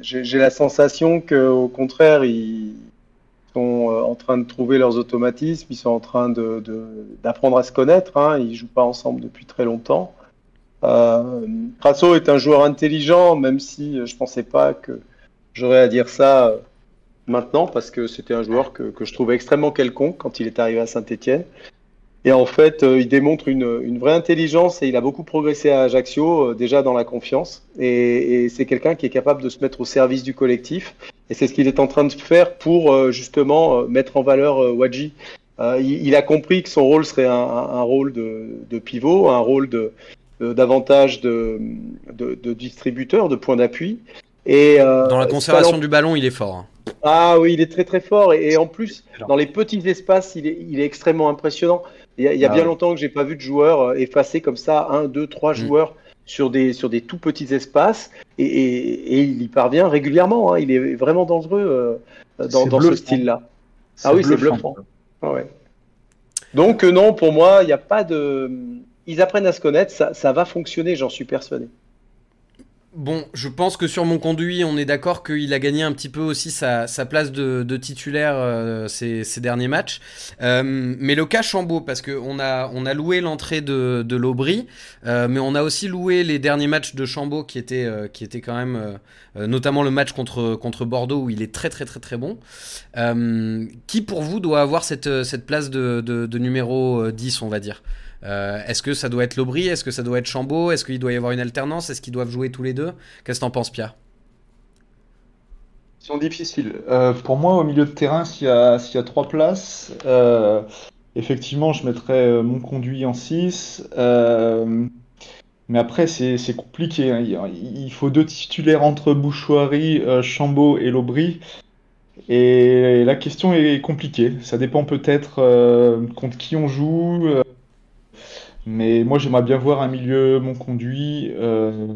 j'ai, la sensation qu'au contraire, ils sont en train de trouver leurs automatismes, ils sont en train d'apprendre à se connaître. Hein. Ils jouent pas ensemble depuis très longtemps. Euh, est un joueur intelligent, même si je pensais pas que J'aurais à dire ça euh, maintenant parce que c'était un joueur que, je trouvais extrêmement quelconque quand il est arrivé à Saint-Etienne. Et en fait, il démontre une, une, vraie intelligence et il a beaucoup progressé à Ajaccio, déjà dans la confiance. Et, et c'est quelqu'un qui est capable de se mettre au service du collectif. Et c'est ce qu'il est en train de faire pour justement mettre en valeur Wadji. Il, il, a compris que son rôle serait un, un rôle de, de, pivot, un rôle de, davantage de, de, de distributeur, de point d'appui. Et euh, dans la conservation du ballon, il est fort. Hein. Ah oui, il est très très fort et, en plus dans les petits espaces, il est, il est extrêmement impressionnant. Il y a, il y a ah bien longtemps que j'ai pas vu de joueur euh, effacer comme ça un, deux, trois mm. joueurs sur des sur des tout petits espaces et, et, il y parvient régulièrement. Hein. Il est vraiment dangereux euh, dans, dans ce style-là. Ah oui, c'est bluffant. Ah ouais. Donc non, pour moi, il n'y a pas de. Ils apprennent à se connaître, ça, ça va fonctionner, j'en suis persuadé. Bon, je pense que sur mon conduit, on est d'accord qu'il a gagné un petit peu aussi sa, place de, titulaire euh, ces, derniers matchs. Euh, mais le cas Chambaud, parce qu'on a, loué l'entrée de, l'Aubry, euh, mais on a aussi loué les derniers matchs de Chambaud qui étaient, quand même, notamment le match contre, Bordeaux où il est très très très très bon. qui pour vous doit avoir cette, cette place de, de numéro 10, on va dire? Euh, est-ce que ça doit être Lobry? Est-ce que ça doit être Chambaud? Est-ce qu'il doit y avoir une alternance? Est-ce qu'ils doivent jouer tous les deux? Qu'est-ce que t'en penses, Pierre? Question difficile. Euh, pour moi, au milieu de terrain, s'il y, a, y a trois places, euh, effectivement, je mettrais mon conduit en 6. mais après, c'est compliqué. Hein. Il faut deux titulaires entre Bouchoirie, Chambaud et Lobry. Et la question est compliquée. Ça dépend peut-être contre qui on joue. Mais moi, j'aimerais bien voir un milieu mon conduit, euh,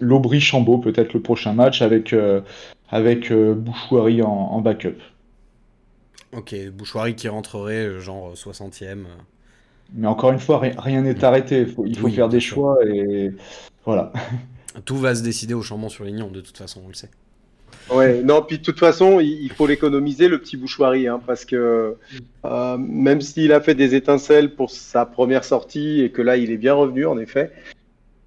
l'Aubry Chambaud, peut-être le prochain match avec, euh, avec euh, Bouchouari en, backup. Ok, Bouchouari qui rentrerait euh, genre 60e. Mais encore une fois, rien n'est arrêté. Il faut, il faut faire des choix et voilà. Tout va se décider au Chambon sur Lignon, de toute façon, on le sait. Ouais, non, puis de toute façon, il faut l'économiser, le petit bouchoirie, hein, parce que euh, même s'il a fait des étincelles pour sa première sortie et que là, il est bien revenu, en effet,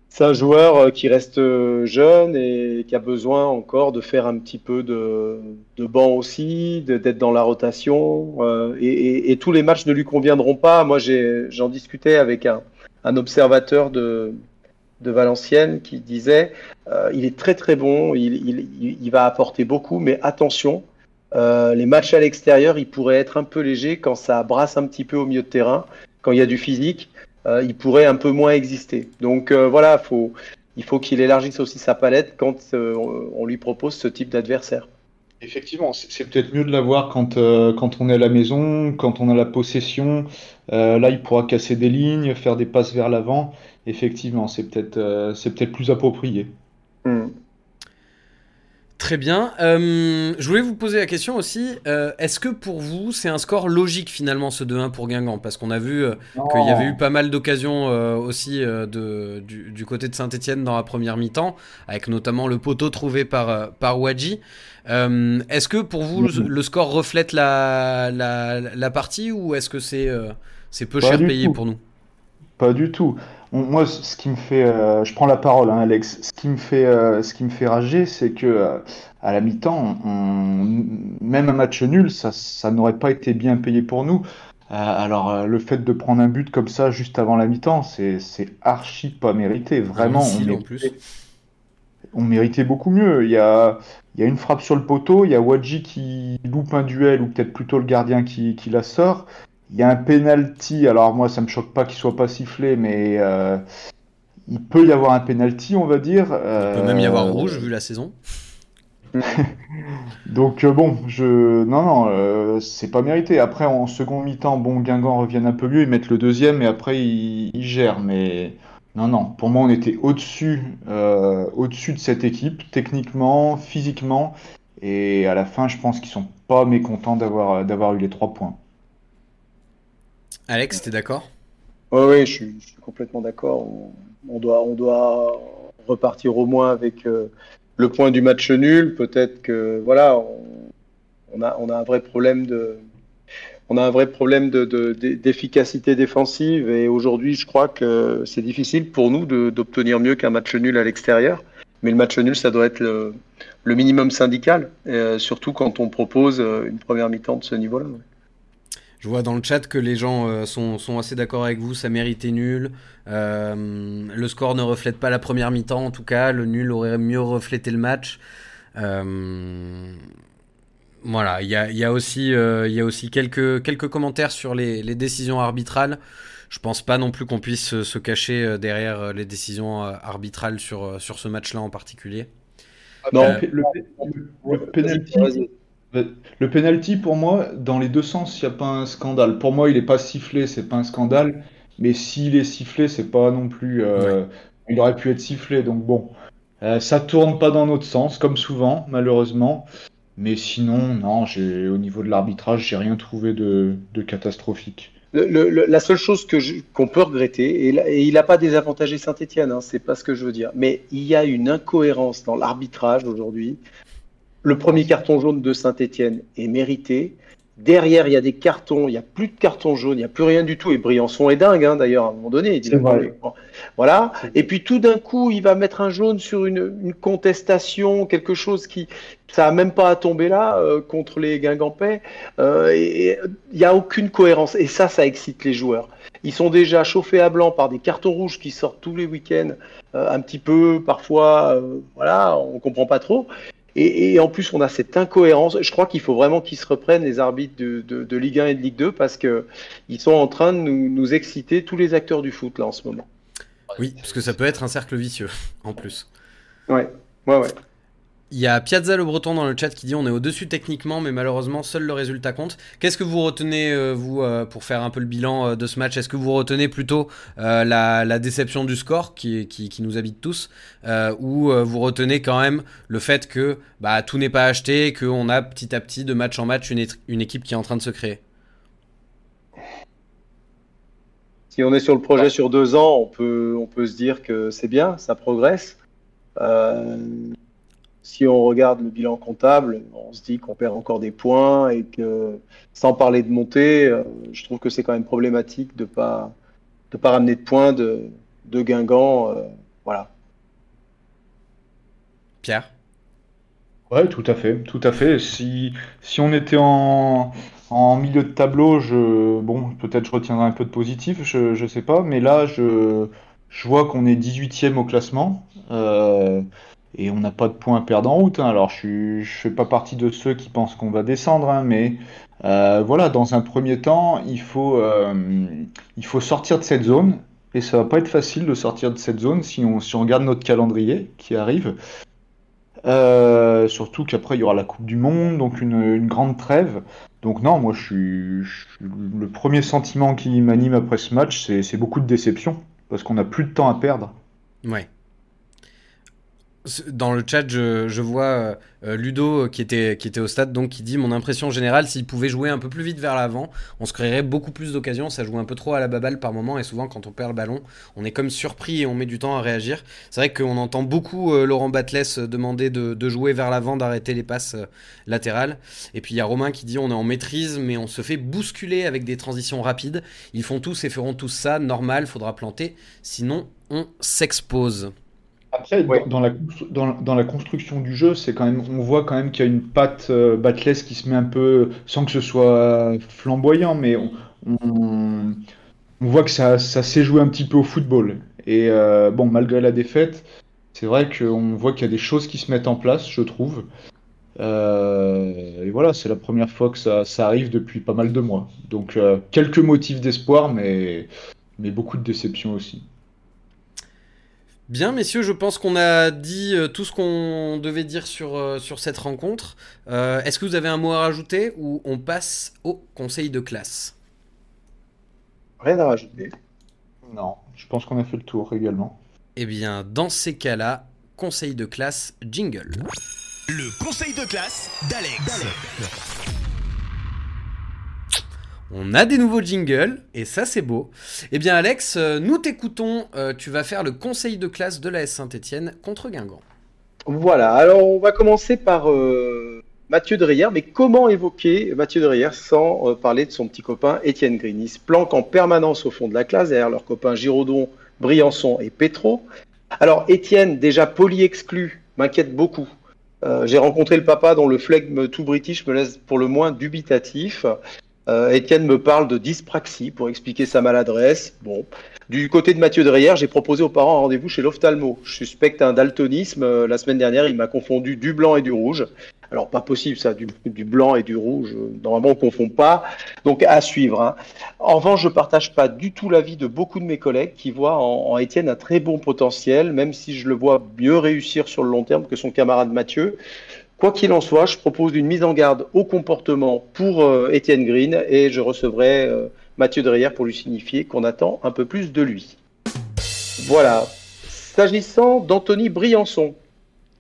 c'est un joueur euh, qui reste euh, jeune et qui a besoin encore de faire un petit peu de, banc aussi, d'être dans la rotation. Et, tous les matchs ne lui conviendront pas. Moi, j'en discutais avec un observateur de, de Valenciennes qui disait euh, il est très très bon, il, il, va apporter beaucoup, mais attention, euh, les matchs à l'extérieur, il pourrait être un peu léger quand ça brasse un petit peu au milieu de terrain, quand il y a du physique, euh, il pourrait un peu moins exister. Donc voilà, faut, il faut qu'il élargisse aussi sa palette quand on lui propose ce type d'adversaire. Effectivement, c'est peut-être mieux de l'avoir quand, quand on est à la maison, quand on a la possession. là, il pourra casser des lignes, faire des passes vers l'avant effectivement, c'est peut-être euh, c'est peut-être plus approprié. Hmm. Très bien. Euh, je voulais vous poser la question aussi. Euh, est-ce que pour vous, c'est un score logique finalement ce 2-1 pour Guingamp? Parce qu'on a vu qu'il y avait eu pas mal d'occasions aussi de, du, côté de Saint-Etienne dans la première mi-temps, avec notamment le poteau trouvé par, par Wadji. est-ce que pour vous, le, score reflète la, la, la partie ou est-ce que c'est c'est peu cher payé pour nous? Pas du tout moi, ce qui me fait, euh, je prends la parole, hein, Alex. Ce qui me fait, euh, ce qui me fait rager, c'est que euh, à la mi-temps, même un match nul, ça, ça n'aurait pas été bien payé pour nous. alors, le fait de prendre un but comme ça juste avant la mi-temps, c'est, archi pas mérité. Vraiment, on, méritait, on méritait beaucoup mieux. Il y a, il y a une frappe sur le poteau, il y a Wadji qui loupe un duel, ou peut-être plutôt le gardien qui, qui la sort. Il y a un penalty, alors moi ça me choque pas qu'il soit pas sifflé, mais euh, il peut y avoir un penalty, on va dire. Il peut même y avoir euh, rouge vu la saison. Donc euh, bon, je non non, c'est pas mérité. Après en second mi-temps, bon Guingamp reviennent un peu mieux, ils mettent le deuxième et après ils, gèrent. Mais non non, pour moi on était au-dessus au-dessus de cette équipe techniquement, physiquement et à la fin je pense qu'ils sont pas mécontents d'avoir d'avoir eu les trois points. Alex, t'es d'accord? Oui, je, suis, complètement d'accord. On, doit, repartir au moins avec euh, le point du match nul. Peut-être que voilà, on, a, un vrai problème de, on a un vrai problème d'efficacité de, défensive et aujourd'hui, je crois que c'est difficile pour nous d'obtenir mieux qu'un match nul à l'extérieur. Mais le match nul, ça doit être le, minimum syndical, euh, surtout quand on propose euh, une première mi-temps de ce niveau-là. Je vois dans le chat que les gens sont, sont, assez d'accord avec vous, ça méritait nul. le score ne reflète pas la première mi-temps, en tout cas, le nul aurait mieux reflété le match. voilà, il y a, y a, aussi, il y a aussi quelques, quelques commentaires sur les, les décisions arbitrales je pense pas non plus qu'on puisse se cacher derrière les décisions arbitrales sur, sur ce match-là en particulier. Non, le, penalty, le penalty, pour moi, dans les deux sens, il n'y a pas un scandale. Pour moi, il n'est pas sifflé, c'est pas un scandale. Mais s'il est sifflé, c'est pas non plus. Euh, il aurait pu être sifflé. Donc bon, euh, ça tourne pas dans notre sens, comme souvent, malheureusement. Mais sinon, non, au niveau de l'arbitrage, j'ai rien trouvé de, catastrophique. la seule chose que qu'on peut regretter, et, il n'a pas désavantagé Saint-Etienne, hein, c'est pas ce que je veux dire, mais il y a une incohérence dans l'arbitrage aujourd'hui le premier carton jaune de Saint-Etienne est mérité. Derrière, il y a des cartons, il n'y a plus de cartons jaunes, il n'y a plus rien du tout. Et Briançon est dingue, hein, d'ailleurs, à un moment donné. Il vrai. Voilà. Et puis tout d'un coup, il va mettre un jaune sur une, contestation, quelque chose qui, ça n'a même pas à tomber là euh, contre les Guingampais. Euh, et il n'y a aucune cohérence. Et ça, ça excite les joueurs. Ils sont déjà chauffés à blanc par des cartons rouges qui sortent tous les week-ends, euh, un petit peu, parfois, voilà, on comprend pas trop. Et, en plus, on a cette incohérence. Je crois qu'il faut vraiment qu'ils se reprennent, les arbitres de, Ligue 1 et de Ligue 2, parce qu'ils sont en train de nous, nous, exciter, tous les acteurs du foot, là, en ce moment. Oui, parce que ça peut être un cercle vicieux, en plus. Ouais, ouais, ouais. Il y a Piazza le Breton dans le chat qui dit on est au-dessus techniquement, mais malheureusement seul le résultat compte. Qu'est-ce que vous retenez, euh, vous, euh, pour faire un peu le bilan euh, de ce match? Est-ce que vous retenez plutôt la, déception du score qui, qui, nous habite tous Ou vous retenez quand même le fait que bah, tout n'est pas acheté, qu'on a petit à petit de match en match une, une équipe qui est en train de se créer? Si on est sur le projet sur deux ans, on peut, on peut se dire que c'est bien, ça progresse si on regarde le bilan comptable, on se dit qu'on perd encore des points et que, sans parler de montée, euh, je trouve que c'est quand même problématique de ne pas, de pas ramener de points de, de Guingamp. Euh, voilà. Pierre? Ouais, tout à fait, tout à fait. Si, si on était en, en milieu de tableau, je, bon, peut-être je retiendrai un peu de positif, je ne sais pas, mais là, je, je vois qu'on est 18e au classement. Euh, et on n'a pas de points à perdre en route. Hein. Alors, je ne fais pas partie de ceux qui pensent qu'on va descendre, hein, mais euh, voilà, dans un premier temps, il faut, euh, il faut sortir de cette zone. Et ça va pas être facile de sortir de cette zone si on, si on regarde notre calendrier qui arrive. Euh, surtout qu'après, il y aura la Coupe du Monde, donc une, grande trêve. Donc non, moi, je suis le premier sentiment qui m'anime après ce match, c'est beaucoup de déception, parce qu'on n'a plus de temps à perdre. Ouais. Dans le chat, je, vois euh, euh, Ludo euh, qui était, au stade, donc qui dit Mon impression générale, s'il pouvait jouer un peu plus vite vers l'avant, on se créerait beaucoup plus d'occasions. Ça joue un peu trop à la baballe par moment, et souvent, quand on perd le ballon, on est comme surpris et on met du temps à réagir. C'est vrai qu'on entend beaucoup Laurent Batles demander de, jouer vers l'avant, d'arrêter les passes latérales. Et puis il y a Romain qui dit On est en maîtrise, mais on se fait bousculer avec des transitions rapides. Ils font tous et feront tous ça, normal, faudra planter, sinon on s'expose. Après, dans, la, dans, la, construction du jeu, c'est quand même, on voit quand même qu'il y a une patte euh, qui se met un peu, sans que ce soit flamboyant, mais on, on, voit que ça, ça s'est joué un petit peu au football. Et euh, bon, malgré la défaite, c'est vrai qu'on voit qu'il y a des choses qui se mettent en place, je trouve. Euh, et voilà, c'est la première fois que ça, ça, arrive depuis pas mal de mois. Donc euh, quelques motifs d'espoir, mais, mais beaucoup de déception aussi. Bien, messieurs, je pense qu'on a dit euh, tout ce qu'on devait dire sur, euh, sur cette rencontre. Euh, est-ce que vous avez un mot à rajouter ou on passe au conseil de classe? Rien à rajouter. Non, je pense qu'on a fait le tour également. Eh bien, dans ces cas-là, conseil de classe, jingle. Le conseil de classe d'Alex. On a des nouveaux jingles, et ça c'est beau. Eh bien Alex, euh, nous t'écoutons, euh, tu vas faire le conseil de classe de la S Saint-Etienne contre Guingamp. Voilà, alors on va commencer par euh, Mathieu Dreyer, mais comment évoquer Mathieu Dreyer sans parler de son petit copain Étienne se planque en permanence au fond de la classe, derrière leurs copains Giraudon, Briançon et Petro. Alors Étienne, déjà poly-exclu, m'inquiète beaucoup. J'ai rencontré le papa dont le flegme tout british me laisse pour le moins dubitatif. Euh, Étienne me parle de dyspraxie pour expliquer sa maladresse. Bon. Du côté de Mathieu Dreyer, j'ai proposé aux parents un rendez-vous chez l'ophtalmo. Je suspecte un daltonisme. Euh, la semaine dernière, il m'a confondu du blanc et du rouge. Alors, pas possible ça, du, blanc et du rouge. Normalement, on ne confond pas. Donc, à suivre. Hein. En revanche, je ne partage pas du tout l'avis de beaucoup de mes collègues qui voient en, en Étienne un très bon potentiel, même si je le vois mieux réussir sur le long terme que son camarade Mathieu. Quoi qu'il en soit, je propose une mise en garde au comportement pour euh, Étienne Green et je recevrai euh, Mathieu Dreyer pour lui signifier qu'on attend un peu plus de lui. Voilà. S'agissant d'Anthony Briançon,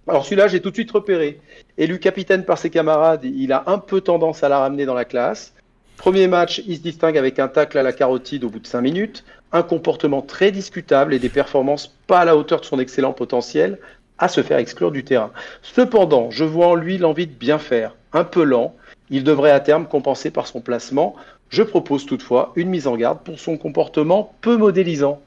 alors celui-là, j'ai tout de suite repéré. Élu capitaine par ses camarades, il a un peu tendance à la ramener dans la classe. Premier match, il se distingue avec un tacle à la carotide au bout de 5 minutes, un comportement très discutable et des performances pas à la hauteur de son excellent potentiel, à se faire exclure du terrain. Cependant, je vois en lui l'envie de bien faire, un peu lent, il devrait à terme compenser par son placement. Je propose toutefois une mise en garde pour son comportement peu modélisant.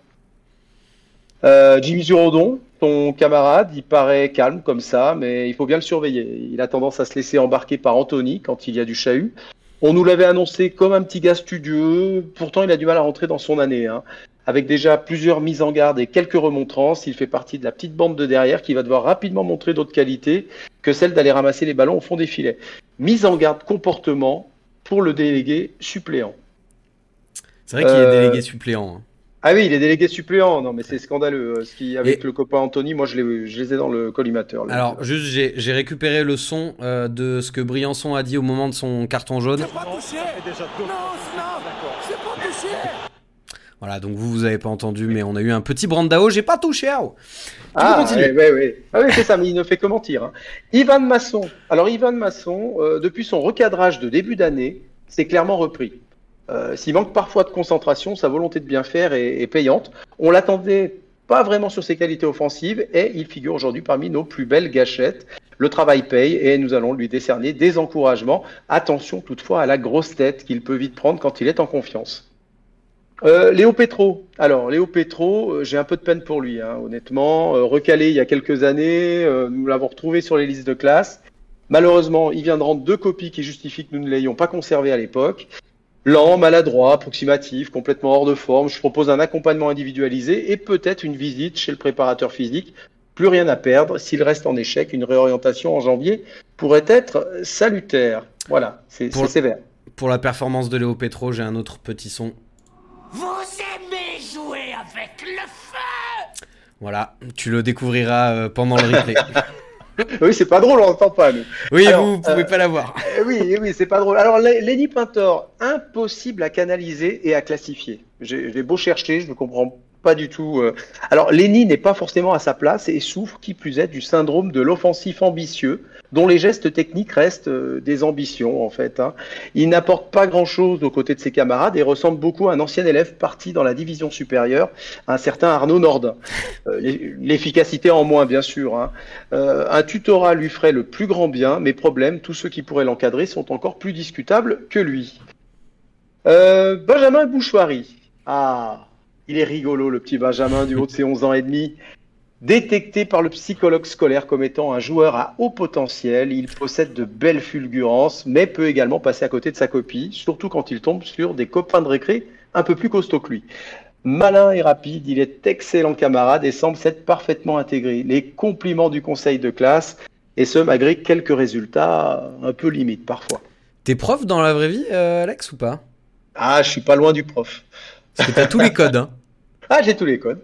Euh, Jimmy Zurodon, ton camarade, il paraît calme comme ça, mais il faut bien le surveiller. Il a tendance à se laisser embarquer par Anthony quand il y a du chahut. On nous l'avait annoncé comme un petit gars studieux, pourtant il a du mal à rentrer dans son année. Hein. Avec déjà plusieurs mises en garde et quelques remontrances, il fait partie de la petite bande de derrière qui va devoir rapidement montrer d'autres qualités que celle d'aller ramasser les ballons au fond des filets. Mise en garde comportement pour le délégué suppléant. C'est vrai qu'il est euh, délégué suppléant. Hein. Ah oui, il est délégué suppléant. Non, mais c'est scandaleux. Euh, ce qui, avec le copain Anthony, moi, je les, je les ai dans le collimateur. Alors, juste, j'ai récupéré le son euh, de ce que Briançon a dit au moment de son carton jaune. Pas touché. Non, non. Voilà, donc vous, vous n'avez pas entendu, mais on a eu un petit brandao, j'ai pas touché à ah, oui, oui, ah oui c'est ça, mais il ne fait que mentir. Hein. Ivan Masson. Alors, Ivan Masson, euh, depuis son recadrage de début d'année, c'est clairement repris. Euh, s'il manque parfois de concentration, sa volonté de bien faire est, payante. On l'attendait pas vraiment sur ses qualités offensives et il figure aujourd'hui parmi nos plus belles gâchettes. Le travail paye et nous allons lui décerner des encouragements. Attention toutefois à la grosse tête qu'il peut vite prendre quand il est en confiance. Euh, Léo Petro. Alors, Léo Petro, euh, j'ai un peu de peine pour lui, hein, honnêtement. Euh, recalé il y a quelques années, nous l'avons retrouvé sur les listes de classe. Malheureusement, il vient de rendre deux copies qui justifient que nous ne l'ayons pas conservé à l'époque. Lent, maladroit, approximatif, complètement hors de forme. Je propose un accompagnement individualisé et peut-être une visite chez le préparateur physique. Plus rien à perdre. S'il reste en échec, une réorientation en janvier pourrait être salutaire. Voilà, c'est sévère. Pour la performance de Léo Petro, j'ai un autre petit son vous aimez jouer avec le feu Voilà, tu le découvriras euh, pendant le replay. oui, c'est pas drôle, on n'entend pas. Nous. Oui, vous, pouvez euh, pas l'avoir. Euh, oui, oui, c'est pas drôle. Alors, Lenny Pintor, impossible à canaliser et à classifier. J'ai beau chercher, je ne comprends pas du tout. Alors, Lenny n'est pas forcément à sa place et souffre, qui plus est, du syndrome de l'offensif ambitieux, dont les gestes techniques restent euh, des ambitions en fait. Hein. Il n'apporte pas grand-chose aux côtés de ses camarades et ressemble beaucoup à un ancien élève parti dans la division supérieure, un certain Arnaud Nordin. Euh, l'efficacité en moins bien sûr. Hein. Euh, un tutorat lui ferait le plus grand bien, mais problème, tous ceux qui pourraient l'encadrer sont encore plus discutables que lui. Benjamin Bouchoirie. Ah, il est rigolo le petit Benjamin du haut de ses 11 ans et demi. Détecté par le psychologue scolaire comme étant un joueur à haut potentiel, il possède de belles fulgurances, mais peut également passer à côté de sa copie, surtout quand il tombe sur des copains de récré un peu plus costauds que lui. Malin et rapide, il est excellent camarade et semble s'être parfaitement intégré. Les compliments du conseil de classe, et ce malgré quelques résultats un peu limites parfois. T'es prof dans la vraie vie, euh, Alex, ou pas? Ah, je suis pas loin du prof. Parce que t'as tous les codes, hein Ah, j'ai tous les codes.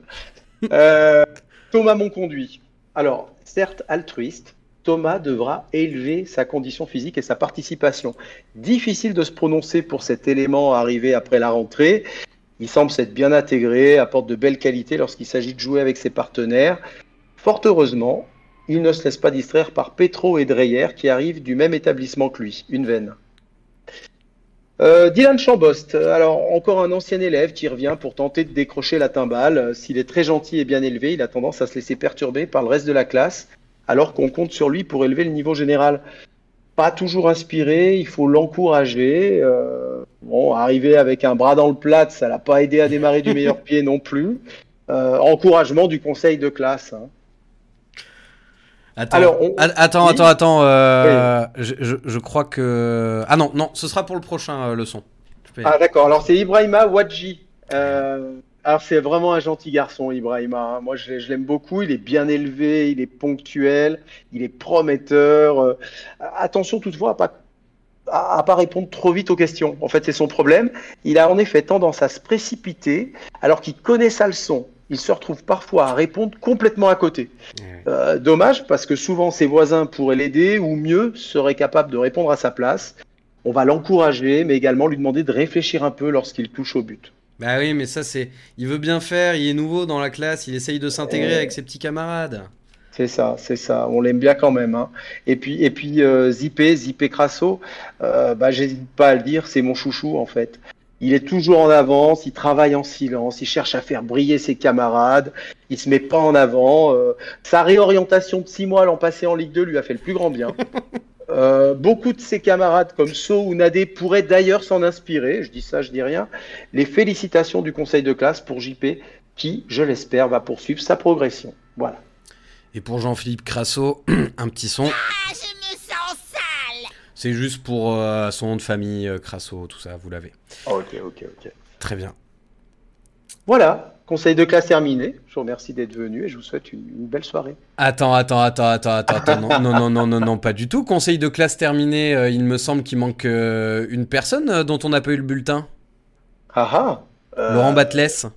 Euh, Thomas Monconduit. Alors, certes altruiste, Thomas devra élever sa condition physique et sa participation. Difficile de se prononcer pour cet élément arrivé après la rentrée. Il semble s'être bien intégré, apporte de belles qualités lorsqu'il s'agit de jouer avec ses partenaires. Fort heureusement, il ne se laisse pas distraire par Petro et Dreyer qui arrivent du même établissement que lui, une veine. Euh, Dylan Chambost, alors encore un ancien élève qui revient pour tenter de décrocher la timbale. S'il est très gentil et bien élevé, il a tendance à se laisser perturber par le reste de la classe, alors qu'on compte sur lui pour élever le niveau général. Pas toujours inspiré, il faut l'encourager. Euh, bon, arriver avec un bras dans le plat, ça l'a pas aidé à démarrer du meilleur pied non plus. Euh, encouragement du conseil de classe. Hein. Attends, Alors, attends, attends, attends, euh, je, crois que... Ah non, non, ce sera pour le prochain euh, leçon. Ah d'accord, alors c'est Ibrahima Wadji. Euh, alors c'est vraiment un gentil garçon, Ibrahima. Hein. Moi je, l'aime beaucoup, il est bien élevé, il est ponctuel, il est prometteur. Attention toutefois à pas à, pas répondre trop vite aux questions. En fait, c'est son problème. Il a en effet tendance à se précipiter alors qu'il connaît sa leçon. Il se retrouve parfois à répondre complètement à côté. Euh, dommage parce que souvent ses voisins pourraient l'aider ou mieux seraient capables de répondre à sa place. On va l'encourager, mais également lui demander de réfléchir un peu lorsqu'il touche au but. Bah oui, mais ça c'est, il veut bien faire, il est nouveau dans la classe, il essaye de s'intégrer avec ses petits camarades. C'est ça, c'est ça. On l'aime bien quand même. Hein. Et puis, et puis euh, Zippé, Zippé Crasso, euh, bah, j'hésite pas à le dire, c'est mon chouchou en fait. Il est toujours en avance, il travaille en silence, il cherche à faire briller ses camarades, il se met pas en avant. Euh, sa réorientation de six mois l'an passé en Ligue 2 lui a fait le plus grand bien. Euh, beaucoup de ses camarades comme So ou Nadé pourraient d'ailleurs s'en inspirer. Je dis ça, je dis rien. Les félicitations du conseil de classe pour JP qui, je l'espère, va poursuivre sa progression. Voilà. Et pour Jean-Philippe Crasso, un petit son. Ah, je me C'est juste pour euh, son nom de famille, euh, Crasso, tout ça, vous l'avez. Ok, ok, ok. Très bien. Voilà, conseil de classe terminé. Je vous remercie d'être venu et je vous souhaite une, belle soirée. Attends, attends, attends, attends, attends, non, non, non, non, non, pas du tout. Conseil de classe terminé, euh, il me semble qu'il manque une personne dont on n'a pas eu le bulletin. Ah ah Laurent Batles.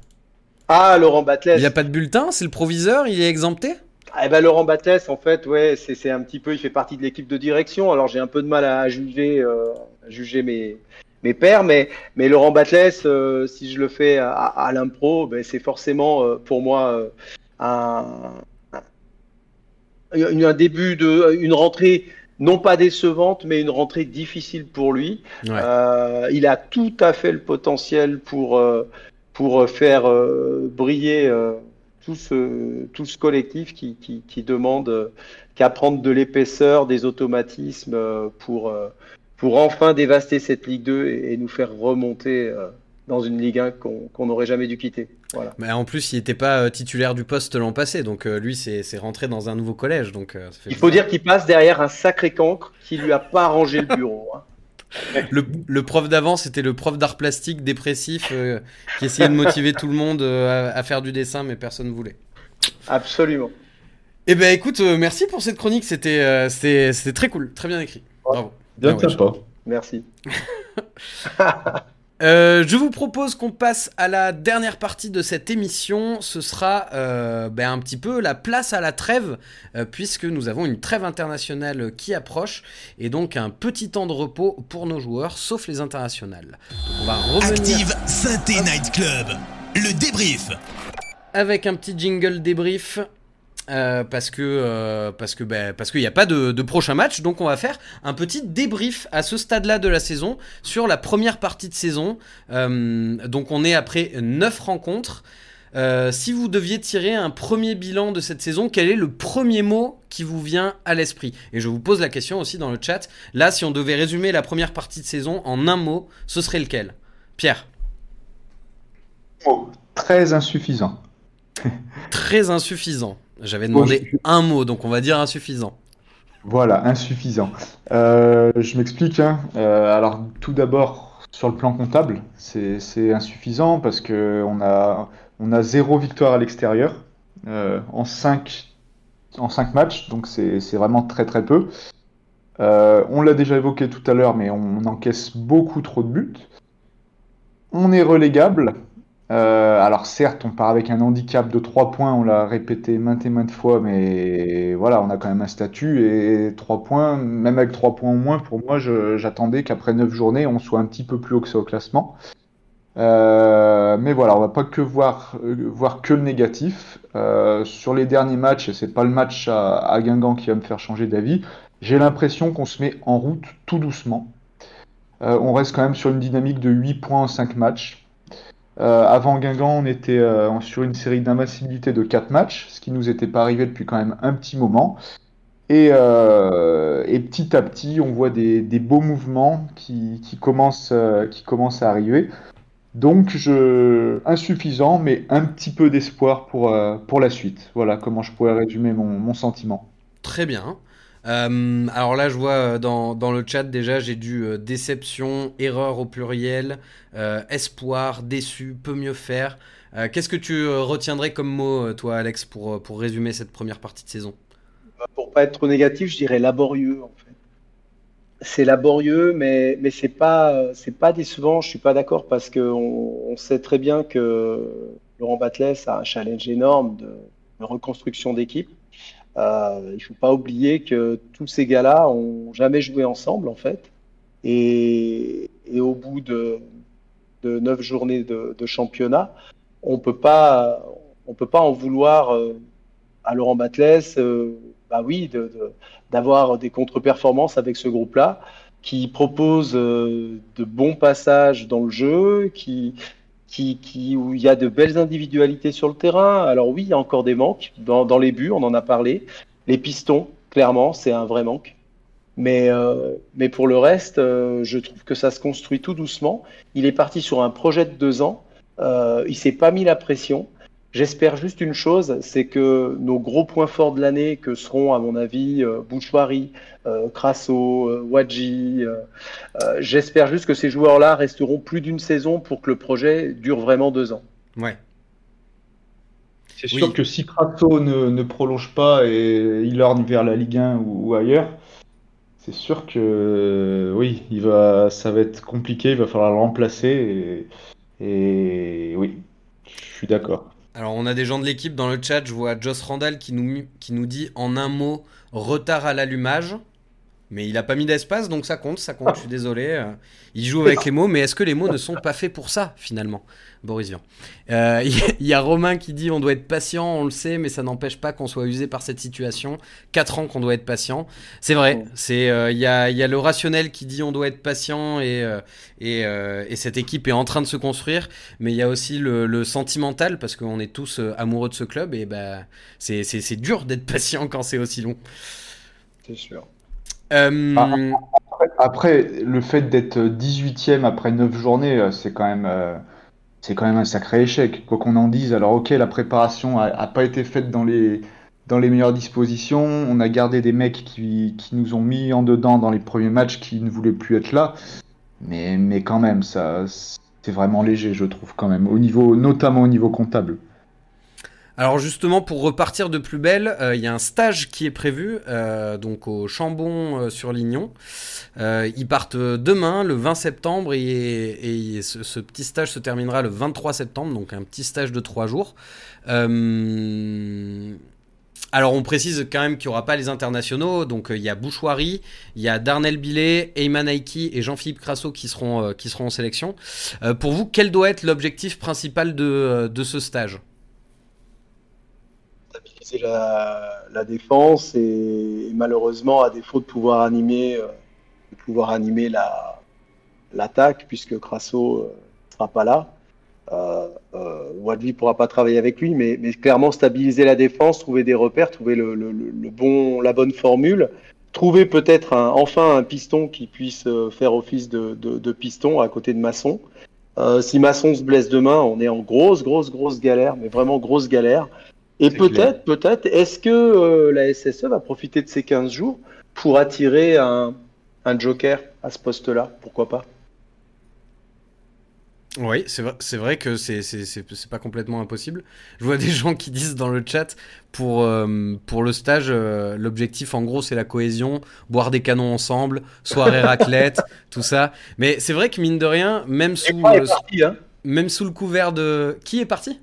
Ah, Laurent Batles. Il n'y a pas de bulletin, c'est le proviseur, il est exempté? Eh ben, Laurent Battès, en fait, ouais, c'est un petit peu, il fait partie de l'équipe de direction. Alors j'ai un peu de mal à juger, euh, juger mes, mes pairs, mais, mais Laurent Battès, euh, si je le fais à, à l'impro, ben, c'est forcément euh, pour moi un, un, début de, une rentrée non pas décevante, mais une rentrée difficile pour lui. il a tout à fait le potentiel pour, pour faire briller tout ce, tout ce collectif qui, qui, demande euh, qu'à prendre de l'épaisseur, des automatismes euh, pour, euh, pour enfin dévaster cette Ligue 2 et, nous faire remonter dans une Ligue 1 qu'on n'aurait jamais dû quitter. Voilà. Mais en plus, il n'était pas titulaire du poste l'an passé, donc lui, c'est rentré dans un nouveau collège. Donc, il faut dire qu'il passe derrière un sacré cancre qui lui a pas arrangé le bureau. Hein. Le, prof d'avant, c'était le prof d'art plastique dépressif euh, qui essayait de motiver tout le monde euh, à, faire du dessin, mais personne ne voulait. Absolument. Eh ben écoute, euh, merci pour cette chronique, c'était c'était très cool, très bien écrit. Bravo. Bien, bien Merci. Euh, je vous propose qu'on passe à la dernière partie de cette émission. Ce sera euh, ben, un petit peu la place à la trêve, euh, puisque nous avons une trêve internationale qui approche, et donc un petit temps de repos pour nos joueurs, sauf les internationales. on va revenir... Active Synthé Night Club, le débrief. Avec un petit jingle débrief. Euh, parce que euh, parce que ben, parce qu'il n'y a pas de, prochain match donc on va faire un petit débrief à ce stade-là de la saison sur la première partie de saison. Euh, donc on est après 9 rencontres. Si vous deviez tirer un premier bilan de cette saison quel est le premier mot qui vous vient à l'esprit? Et je vous pose la question aussi dans le chat. Là si on devait résumer la première partie de saison en un mot ce serait lequel? Pierre. Oh, très insuffisant. Très insuffisant j'avais demandé un mot, donc on va dire insuffisant. Voilà, insuffisant. Euh, je m'explique. Hein. Euh, alors, tout d'abord, sur le plan comptable, c'est insuffisant parce qu'on a, on a zéro victoire à l'extérieur euh, en, cinq, en cinq matchs, donc c'est vraiment très très peu. on l'a déjà évoqué tout à l'heure, mais on encaisse beaucoup trop de buts. On est relégable, euh, alors certes, on part avec un handicap de 3 points, on l'a répété maintes et maintes fois, mais voilà, on a quand même un statut et 3 points, même avec 3 points au moins, pour moi, j'attendais qu'après 9 journées, on soit un petit peu plus haut que ça au classement. Euh, mais voilà, on va pas que voir, euh, que le négatif. sur les derniers matchs, et c'est pas le match à, à, Guingamp qui va me faire changer d'avis, j'ai l'impression qu'on se met en route tout doucement. on reste quand même sur une dynamique de 8 points en 5 matchs. Euh, avant Guingamp, on était euh, sur une série d'invincibilité de 4 matchs, ce qui nous était pas arrivé depuis quand même un petit moment. Et, euh, petit à petit, on voit des, beaux mouvements qui, commencent, à arriver. Donc, insuffisant, mais un petit peu d'espoir pour, la suite. Voilà comment je pourrais résumer mon sentiment. Très bien. Euh, alors là, je vois dans, dans le chat déjà, j'ai du déception, erreur au pluriel, espoir, déçu, peut mieux faire. Qu'est-ce que tu retiendrais comme mot, toi, Alex, pour, pour résumer cette première partie de saison? Pour pas être trop négatif, je dirais laborieux, en fait c'est laborieux, mais, mais c'est pas, pas décevant. Je suis pas d'accord parce qu'on on sait très bien que Laurent Batles a un challenge énorme de, reconstruction d'équipe. Euh, il faut pas oublier que tous ces gars-là ont jamais joué ensemble en fait. Et, au bout de, de neuf journées de, championnat, on on peut pas en vouloir euh, à Laurent Batles. Euh, bah oui, d'avoir des contre-performances avec ce groupe-là, qui propose de bons passages dans le jeu, qui, qui, qui, où il y a de belles individualités sur le terrain. Alors oui, il y a encore des manques dans, dans les buts, on en a parlé. Les pistons, clairement, c'est un vrai manque. Mais, euh, mais pour le reste, euh, je trouve que ça se construit tout doucement. Il est parti sur un projet de deux ans. Euh, il s'est pas mis la pression. J'espère juste une chose, c'est que nos gros points forts de l'année, que seront à mon avis euh, Bouchoirie, euh, Crasso, euh, Wadji, euh, j'espère juste que ces joueurs-là resteront plus d'une saison pour que le projet dure vraiment deux ans. Ouais. C'est sûr oui. que si Crasso ne, ne, prolonge pas et il orne vers la Ligue 1 ou, ou ailleurs, c'est sûr que oui, il va, ça va être compliqué, il va falloir le remplacer et, et oui, je suis d'accord. Alors on a des gens de l'équipe dans le chat, je vois Joss Randall qui nous, qui nous dit en un mot retard à l'allumage. Mais il a pas mis d'espace, donc ça compte, ça compte, je suis désolé. Il joue avec les mots, mais est-ce que les mots ne sont pas faits pour ça, finalement? Boris Vian. Il euh, y, y, a Romain qui dit on doit être patient, on le sait, mais ça n'empêche pas qu'on soit usé par cette situation. 4 ans qu'on doit être patient. C'est vrai, il euh, y, a, y, a, le rationnel qui dit on doit être patient et, euh, et, et cette équipe est en train de se construire, mais il y a aussi le, le, sentimental parce qu'on est tous amoureux de ce club et bah, c'est dur d'être patient quand c'est aussi long. C'est sûr. Euh... Après, le fait d'être 18ème après 9 journées, c'est quand même euh, c'est quand même un sacré échec. Quoi qu'on en dise, alors ok, la préparation a, a, pas été faite dans les dans les meilleures dispositions. On a gardé des mecs qui, qui nous ont mis en dedans dans les premiers matchs qui ne voulaient plus être là. Mais, mais quand même, ça c'est vraiment léger, je trouve quand même, au niveau, notamment au niveau comptable. Alors justement, pour repartir de plus belle, il euh, y a un stage qui est prévu, euh, donc au Chambon euh, ils partent demain, le 20 septembre, et, ce, petit stage se terminera le 23 septembre, donc un petit stage de trois jours. alors on précise quand même qu'il n'y aura pas les internationaux, donc il y a Bouchoirie, il y a Darnell Billet, Eyman Aiki et Jean-Philippe Crasso qui seront, en sélection. pour vous, quel doit être l'objectif principal de ce stage? Stabiliser la, défense et, malheureusement, à défaut de pouvoir animer, euh, de pouvoir animer la, l'attaque, puisque Crasso ne euh, sera pas là, euh, euh, pourra pas travailler avec lui, mais, clairement stabiliser la défense, trouver des repères, trouver le, bon, la bonne formule, trouver peut-être enfin un piston qui puisse euh, faire office de, piston à côté de Masson. Si Masson se blesse demain, on est en grosse, grosse, grosse galère, mais vraiment grosse galère. Et peut-être, peut-être, est-ce que euh, la SSE va profiter de ces 15 jours pour attirer un, un joker à ce poste-là? Pourquoi pas? Oui, c'est vrai, vrai que c'est, pas complètement impossible. Je vois des gens qui disent dans le chat pour, euh, pour le stage, euh, l'objectif en gros c'est la cohésion, boire des canons ensemble, soirée raclette, tout ça. Mais c'est vrai que mine de rien, même sous, le, parti, hein même sous le couvert de. Qui est parti?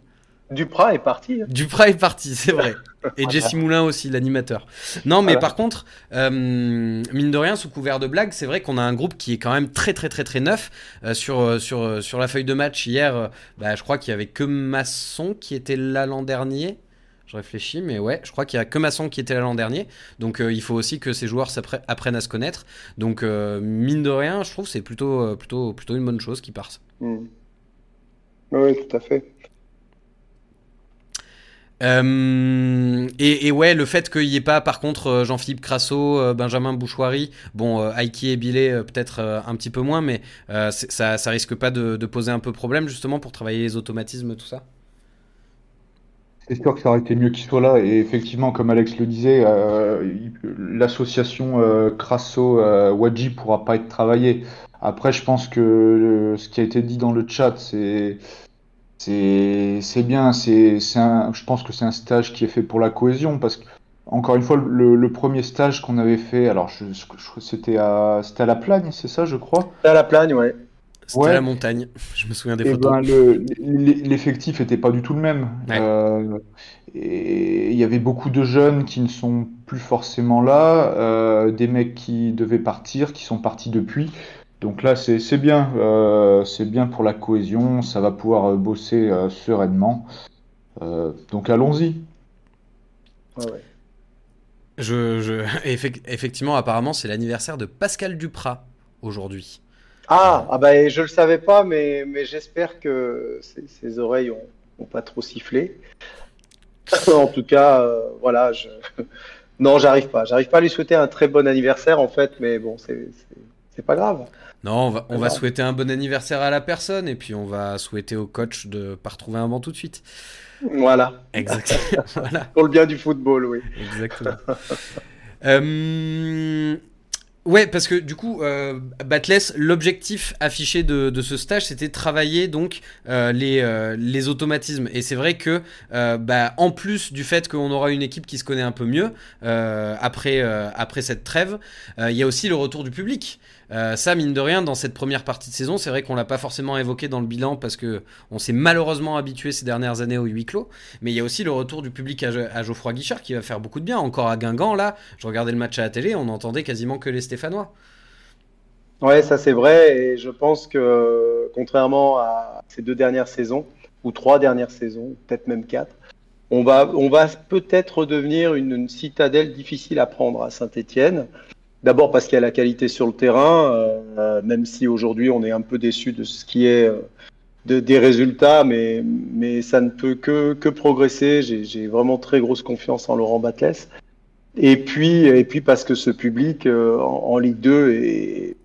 Duprat est parti. Hein. Duprat est parti, c'est vrai. Et Jesse Moulin aussi, l'animateur. Non, mais voilà. par contre, euh, mine de rien, sous couvert de blague, c'est vrai qu'on a un groupe qui est quand même très très très très neuf. Euh, sur, sur, sur la feuille de match hier, euh, bah, je crois qu'il y avait que Masson qui était là l'an dernier. Je réfléchis, mais ouais, je crois qu'il y a que Masson qui était là l'an dernier. Donc euh, il faut aussi que ces joueurs apprennent à se connaître. Donc euh, mine de rien, je trouve c'est plutôt, plutôt, plutôt une bonne chose qui partent. Mmh. Oui, tout à fait. Euh, et, ouais, le fait qu'il n'y ait pas, par contre, euh, Jean-Philippe Crasso, euh, Benjamin Bouchoirie, bon, Aiki et Billet, peut-être un petit peu moins, mais ça, risque pas de, poser un peu problème, justement, pour travailler les automatismes, tout ça c'est sûr que ça aurait été mieux qu'il soit là. Et effectivement, comme Alex le disait, l'association Crasso-Wadji pourra pas être travaillée. Après, je pense que ce qui a été dit dans le chat, c'est c'est bien. C'est je pense que c'est un stage qui est fait pour la cohésion parce que encore une fois, le, le premier stage qu'on avait fait, alors je, je- je- c'était à c'était à La Plagne, c'est ça, je crois? À la plagne, ouais. C'était Ouais. à la montagne. Je me souviens des Eh photos. ben, le- l'effectif était pas du tout le même. Ouais. Euh, et il y avait beaucoup de jeunes qui ne sont plus forcément là, euh, des mecs qui devaient partir, qui sont partis depuis. Donc là, c'est c'est bien, euh, c'est bien pour la cohésion, ça va pouvoir euh, bosser euh, sereinement. Euh, donc allons-y. Ouais, ouais. Je, je... effec- Effectivement, apparemment, c'est l'anniversaire de Pascal Duprat aujourd'hui. Ah, ah bah, je le savais pas, mais, mais j'espère que ses, ses oreilles ont, ont pas trop sifflé. En tout cas, euh, voilà, je... non, j'arrive pas. J'arrive pas à lui souhaiter un très bon anniversaire, en fait, mais bon, c'est c'est- pas grave. Non, on va, on va Alors. souhaiter un bon anniversaire à la personne et puis on va souhaiter au coach de pas retrouver un banc tout de suite. Voilà, Exactement. voilà. pour le bien du football, oui. Exactement. Euh, Ouais, parce que du coup, euh, Batless, l'objectif affiché de, de ce stage, c'était travailler donc euh, les, euh, les automatismes. Et c'est vrai que, bah, en plus du fait qu'on aura une équipe qui se connaît un peu mieux après, après cette trêve, il y a aussi le retour du public. Euh, ça, mine de rien, dans cette première partie de saison, c'est vrai qu'on l'a pas forcément évoqué dans le bilan parce que on s'est malheureusement habitué ces dernières années au huis clos. Mais il y a aussi le retour du public à, Geoffroy Guichard qui va faire beaucoup de bien. Encore à Guingamp, là, je regardais le match à la télé, on n'entendait quasiment que les Stéphanois. Ouais, ça c'est vrai, et je pense que contrairement à ces deux dernières saisons, ou trois dernières saisons, peut-être même quatre, on va, on va peut-être redevenir une, une citadelle difficile à prendre à Saint-Étienne. D'abord parce qu'il y a la qualité sur le terrain, euh, même si aujourd'hui on est un peu déçu de ce qui est euh, de- des résultats, mais, mais ça ne peut que, que progresser. J'ai vraiment très grosse confiance en Laurent Batles. Et puis, et puis parce que ce public euh, en, Ligue 2 est,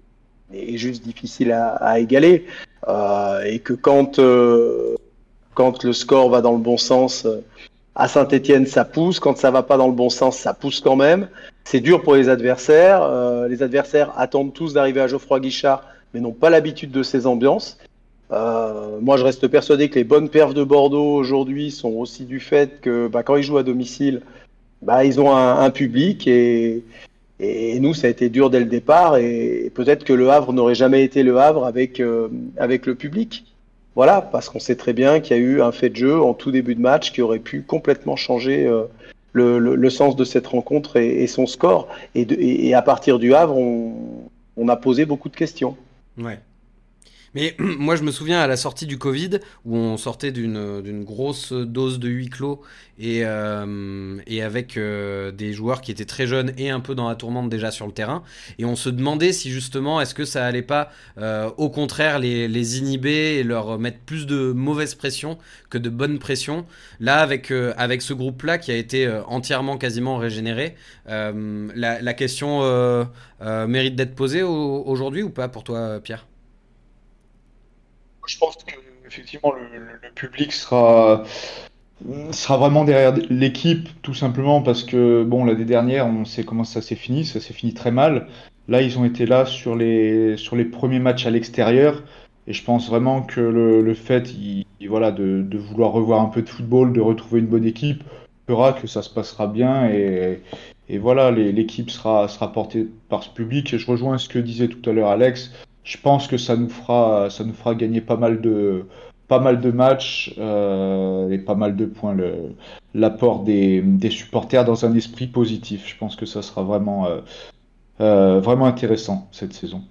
est juste difficile à, à égaler. Euh, et que quand, euh, quand le score va dans le bon sens, euh, à Saint-Etienne, ça pousse. Quand ça va pas dans le bon sens, ça pousse quand même. C'est dur pour les adversaires. Euh, les adversaires attendent tous d'arriver à Geoffroy Guichard, mais n'ont pas l'habitude de ces ambiances. Euh, moi, je reste persuadé que les bonnes perfs de Bordeaux aujourd'hui sont aussi du fait que bah, quand ils jouent à domicile, bah, ils ont un, public et, nous, ça a été dur dès le départ et peut-être que le Havre n'aurait jamais été le Havre avec, euh, avec le public. Voilà, parce qu'on sait très bien qu'il y a eu un fait de jeu en tout début de match qui aurait pu complètement changer euh, le, le- sens de cette rencontre et, son score. Et à partir du Havre, on, on a posé beaucoup de questions. Ouais. Mais moi, je me souviens à la sortie du Covid, où on sortait d'une grosse dose de huis clos et, euh, et avec euh, des joueurs qui étaient très jeunes et un peu dans la tourmente déjà sur le terrain. Et on se demandait si justement, est-ce que ça allait pas, euh, au contraire, les, les inhiber et leur mettre plus de mauvaise pression que de bonne pression. Là, avec, avec ce groupe-là qui a été entièrement quasiment régénéré, la, question mérite d'être posée au- aujourd'hui ou pas pour toi, Pierre? Je pense que effectivement le, public sera sera vraiment derrière l'équipe tout simplement parce que bon l'année dernière on sait comment ça s'est fini, ça s'est fini très mal. Là ils ont été là sur les sur les premiers matchs à l'extérieur et je pense vraiment que le, le fait il- il- voilà de, de vouloir revoir un peu de football, de retrouver une bonne équipe fera que ça se passera bien et et voilà l'équipe sera sera portée par ce public et je rejoins ce que disait tout à l'heure Alex. Je pense que ça nous fera, ça nous fera gagner pas mal de, pas mal de matchs euh, et pas mal de points. L'apport des, des supporters dans un esprit positif. Je pense que ça sera vraiment, euh, euh, vraiment intéressant cette saison.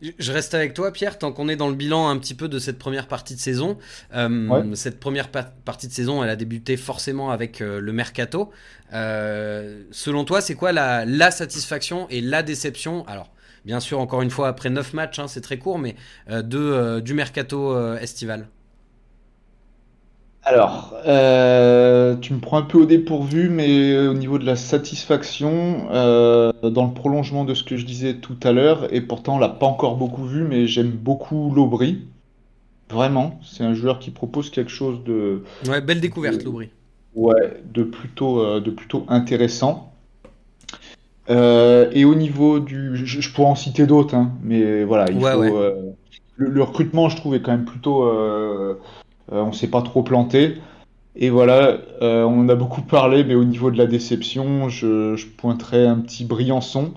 Je- Je reste avec toi, Pierre, tant qu'on est dans le bilan un petit peu de cette première partie de saison. Euh, Ouais. Cette première pa- partie de saison, elle a débuté forcément avec euh, le mercato. Euh, selon toi, c'est quoi la, la satisfaction et la déception? Alors, bien sûr, encore une fois, après 9 matchs, hein, c'est très court, mais euh, de, euh, du mercato euh, estival. Alors, tu me prends un peu au dépourvu, mais au niveau de la satisfaction, dans le prolongement de ce que je disais tout à l'heure, et pourtant on l'a pas encore beaucoup vu, mais j'aime beaucoup Lobry. Vraiment, c'est un joueur qui propose quelque chose de, Ouais, belle découverte, Loubry. Ouais, de plutôt, de plutôt intéressant. Euh, et au niveau du, je, je pourrais en citer d'autres, hein, mais voilà, il Ouais, faut. ouais. euh, le, le recrutement, je trouve, est quand même plutôt. euh, euh, on s'est pas trop planté. Et voilà, on en a beaucoup parlé, mais au niveau de la déception, je, je pointerais un petit Briançon.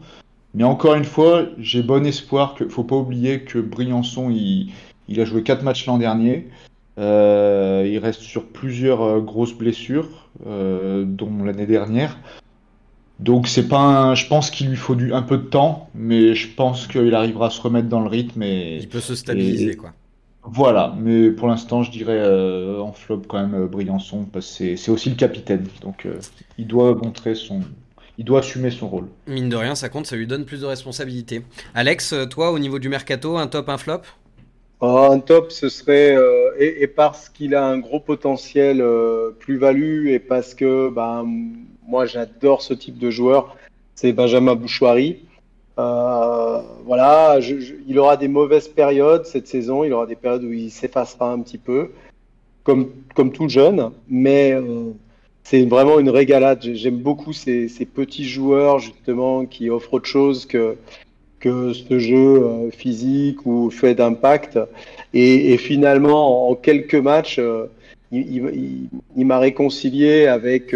Mais encore une fois, j'ai bon espoir que, faut pas oublier que Briançon, il, il a joué quatre matchs l'an dernier. Il reste sur plusieurs grosses blessures, dont l'année dernière. Donc c'est pas un- je pense qu'il lui faut du, un peu de temps, mais je pense qu'il arrivera à se remettre dans le rythme et Il peut se stabiliser, et- quoi. voilà. Mais pour l'instant, je dirais euh, en flop quand même euh, Briançon parce que c'est c'est aussi le capitaine, donc euh, il doit montrer son, il doit assumer son rôle. Mine de rien, ça compte, ça lui donne plus de responsabilités. Alex, toi, au niveau du mercato, un top, un flop? Oh, un top, ce serait, euh, et, et parce qu'il a un gros potentiel euh, plus-value et parce que ben, moi j'adore ce type de joueur, c'est Benjamin Bouchoirie. Euh, voilà, il aura des mauvaises périodes cette saison, il aura des périodes où il s'effacera un petit peu, comme, comme tout jeune, mais euh, c'est vraiment une régalade. J'ai- J'aime beaucoup ces, petits joueurs justement qui offrent autre chose que que ce jeu euh, physique ou fait d'impact. Et, finalement, en quelques matchs, euh, il, m'a réconcilié avec,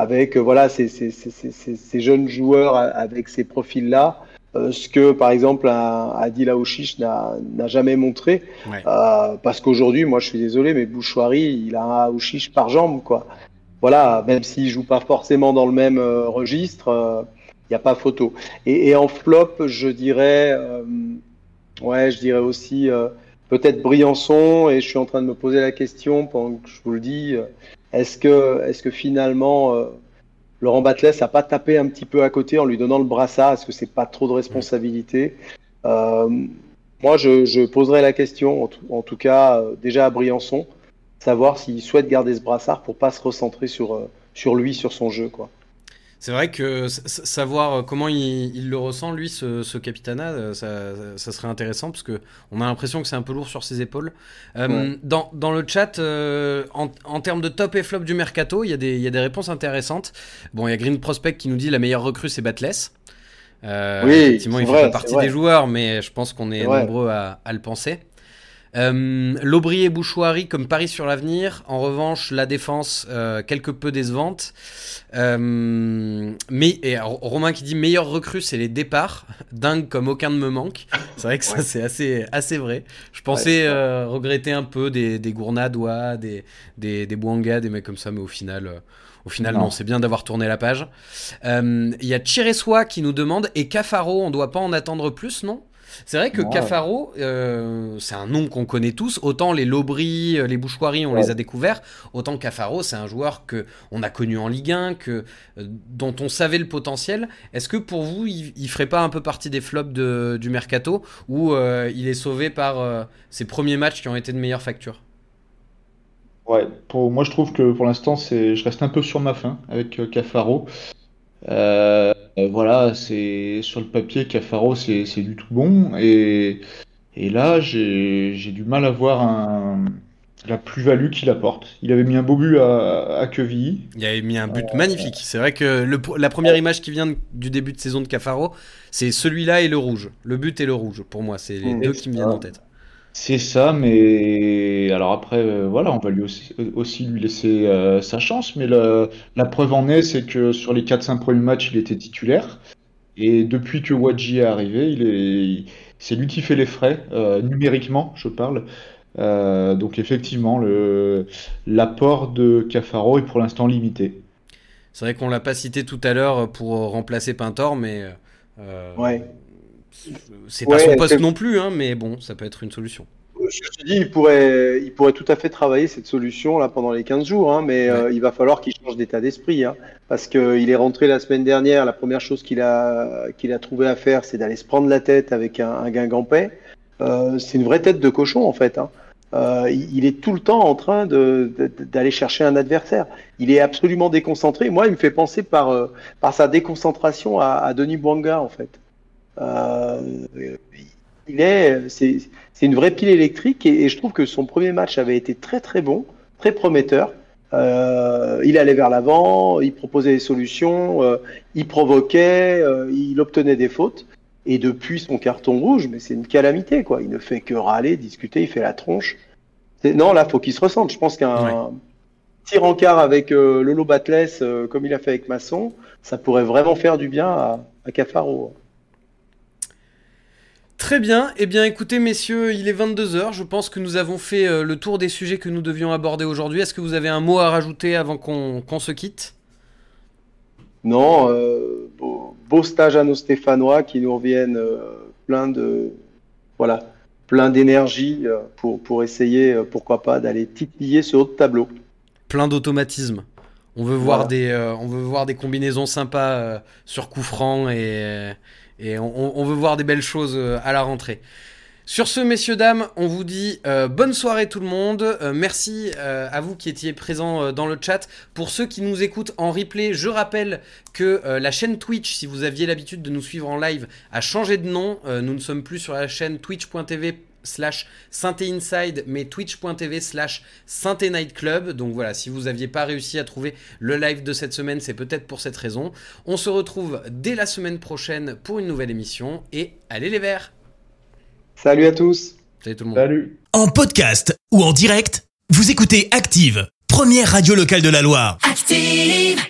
avec euh, voilà, ces, ces, ces, ces- jeunes joueurs avec ces profils-là. euh, ce que, par exemple, un Adil Aouchiche n'a jamais montré. Ouais. Euh, parce qu'aujourd'hui, moi, je suis désolé, mais Bouchoirie, il a un Aouchiche par jambe, quoi. Voilà, même s'il joue pas forcément dans le même euh, registre, il n'y a pas photo. Et, et en flop, je dirais, ouais, je dirais aussi peut-être Briançon. Et je suis en train de me poser la question pendant que je vous le dis, est-ce que, est-ce que finalement euh, Laurent Batles a pas tapé un petit peu à côté en lui donnant le brassard? Est-ce que c'est pas trop de responsabilité? Euh, Moi, je, je poserais la question, en tout, en tout cas, euh, déjà à Briançon, savoir s'il souhaite garder ce brassard pour pas se recentrer sur, sur lui, sur son jeu, quoi. C'est vrai que savoir comment il, il le ressent, lui, ce, ce capitana, euh, ça, ça serait intéressant parce que on a l'impression que c'est un peu lourd sur ses épaules. Euh, Ouais. dans, dans le chat, euh, en, en termes de top et flop du mercato, il y, a des- il y a des réponses intéressantes. Bon, il y a Green Prospect qui nous dit la meilleure recrue, c'est Batless. Euh, Oui, effectivement, il fait pas partie des joueurs, mais je pense qu'on est nombreux à, à le penser. Euh, L'Aubry et Bouchoirie comme pari sur l'avenir. En revanche, la défense euh, quelque peu décevante. Euh, mais et Romain qui dit meilleur recrue, c'est les départs. Dingue comme aucun ne me manque. C'est vrai que ça c'est assez assez vrai. Je pensais euh, regretter un peu des des Gournadois, des des des Bouanga, des mecs comme ça, mais au final. au final, non, Non. c'est bien d'avoir tourné la page. Il y a Chireswa qui nous demande Et Cafaro, on doit pas en attendre plus, non? C'est vrai que Ouais. Cafaro, euh, c'est un nom qu'on connaît tous. Autant les Lobry, euh, les Bouchoiries, on Ouais. les a découverts. Autant Cafaro, c'est un joueur que on a connu en Ligue 1, que, euh, dont on savait le potentiel. Est-ce que pour vous, il, il ferait pas un peu partie des flops de- du mercato ou euh, il est sauvé par ses premiers matchs qui ont été de meilleure facture? Ouais, pour moi je trouve que pour l'instant c'est, je reste un peu sur ma faim avec Cafaro. Euh, euh, voilà, c'est sur le papier Cafaro c'est du tout bon et et là j'ai du mal à voir un, la plus-value qu'il apporte. Il avait mis un beau but à, à Quevilly. Il avait mis un but magnifique. C'est vrai que le, la première image qui vient de- du début de saison de Cafaro, c'est celui-là et le rouge. Le but et le rouge, pour moi, c'est les Mm. deux qui me viennent en tête. C'est ça, mais alors après, euh, voilà, on va lui aussi, aussi lui laisser euh, sa chance. Mais le- la preuve en est, c'est que sur les 4-5 premiers matchs, il était titulaire. Et depuis que Wadji est arrivé, il est, c'est lui qui fait les frais, euh, numériquement, je parle. Euh, donc effectivement, le, l'apport de Cafaro est pour l'instant limité. C'est vrai qu'on l'a pas cité tout à l'heure pour remplacer Pintor, mais euh, Ouais. C'est pas Ouais, son poste non plus, hein, mais bon, ça peut être une solution. Je te dis, il pourrait, il pourrait tout à fait travailler cette solution là pendant les 15 jours, hein, mais euh, il va falloir qu'il change d'état d'esprit, hein, parce qu'il est rentré la semaine dernière. La première chose qu'il a, qu'il a trouvé à faire, c'est d'aller se prendre la tête avec un, un Guingampais. Euh, c'est une vraie tête de cochon en fait. Hein. Euh, il est tout le temps en train d'aller chercher un adversaire. Il est absolument déconcentré. Moi, il me fait penser par, euh, par sa déconcentration à, à Denis Bouanga en fait. Euh, il est, c'est, c'est une vraie pile électrique et, et je trouve que son premier match avait été très très bon, très prometteur. Euh, il allait vers l'avant, il proposait des solutions, euh, il provoquait, euh, il obtenait des fautes. Et depuis son carton rouge, mais c'est une calamité, quoi. Il ne fait que râler, discuter, il fait la tronche. C'est- Non, là, faut qu'il se ressente. Je pense qu'un Ouais. petit rencard avec Lolo Batles, euh, comme il a fait avec Masson, ça pourrait vraiment faire du bien à, à Cafaro. Très bien, eh bien écoutez messieurs, il est 22h, je pense que nous avons fait euh, le tour des sujets que nous devions aborder aujourd'hui. Est-ce que vous avez un mot à rajouter avant qu'on se quitte? Non, euh, beau, beau stage à nos Stéphanois qui nous reviennent euh, plein de voilà, plein d'énergie pour, pour essayer, pourquoi pas, d'aller titiller ce haut de tableau. Plein d'automatismes. On veut voir des, on veut voir des combinaisons sympas sur coup franc et, et on, veut voir des belles choses euh, à la rentrée. Sur ce, messieurs, dames, on vous dit euh, bonne soirée tout le monde. Euh, merci à vous qui étiez présents dans le chat. Pour ceux qui nous écoutent en replay, je rappelle que la chaîne Twitch, si vous aviez l'habitude de nous suivre en live, a changé de nom. Nous ne sommes plus sur la chaîne twitch.tv slash Inside, mais twitch.tv slash Club. Donc voilà, si vous n'aviez pas réussi à trouver le live de cette semaine, c'est peut-être pour cette raison. On se retrouve dès la semaine prochaine pour une nouvelle émission. Et allez les verts Salut à tous Salut tout le monde Salut. En podcast ou en direct, vous écoutez Active, première radio locale de la Loire. Active.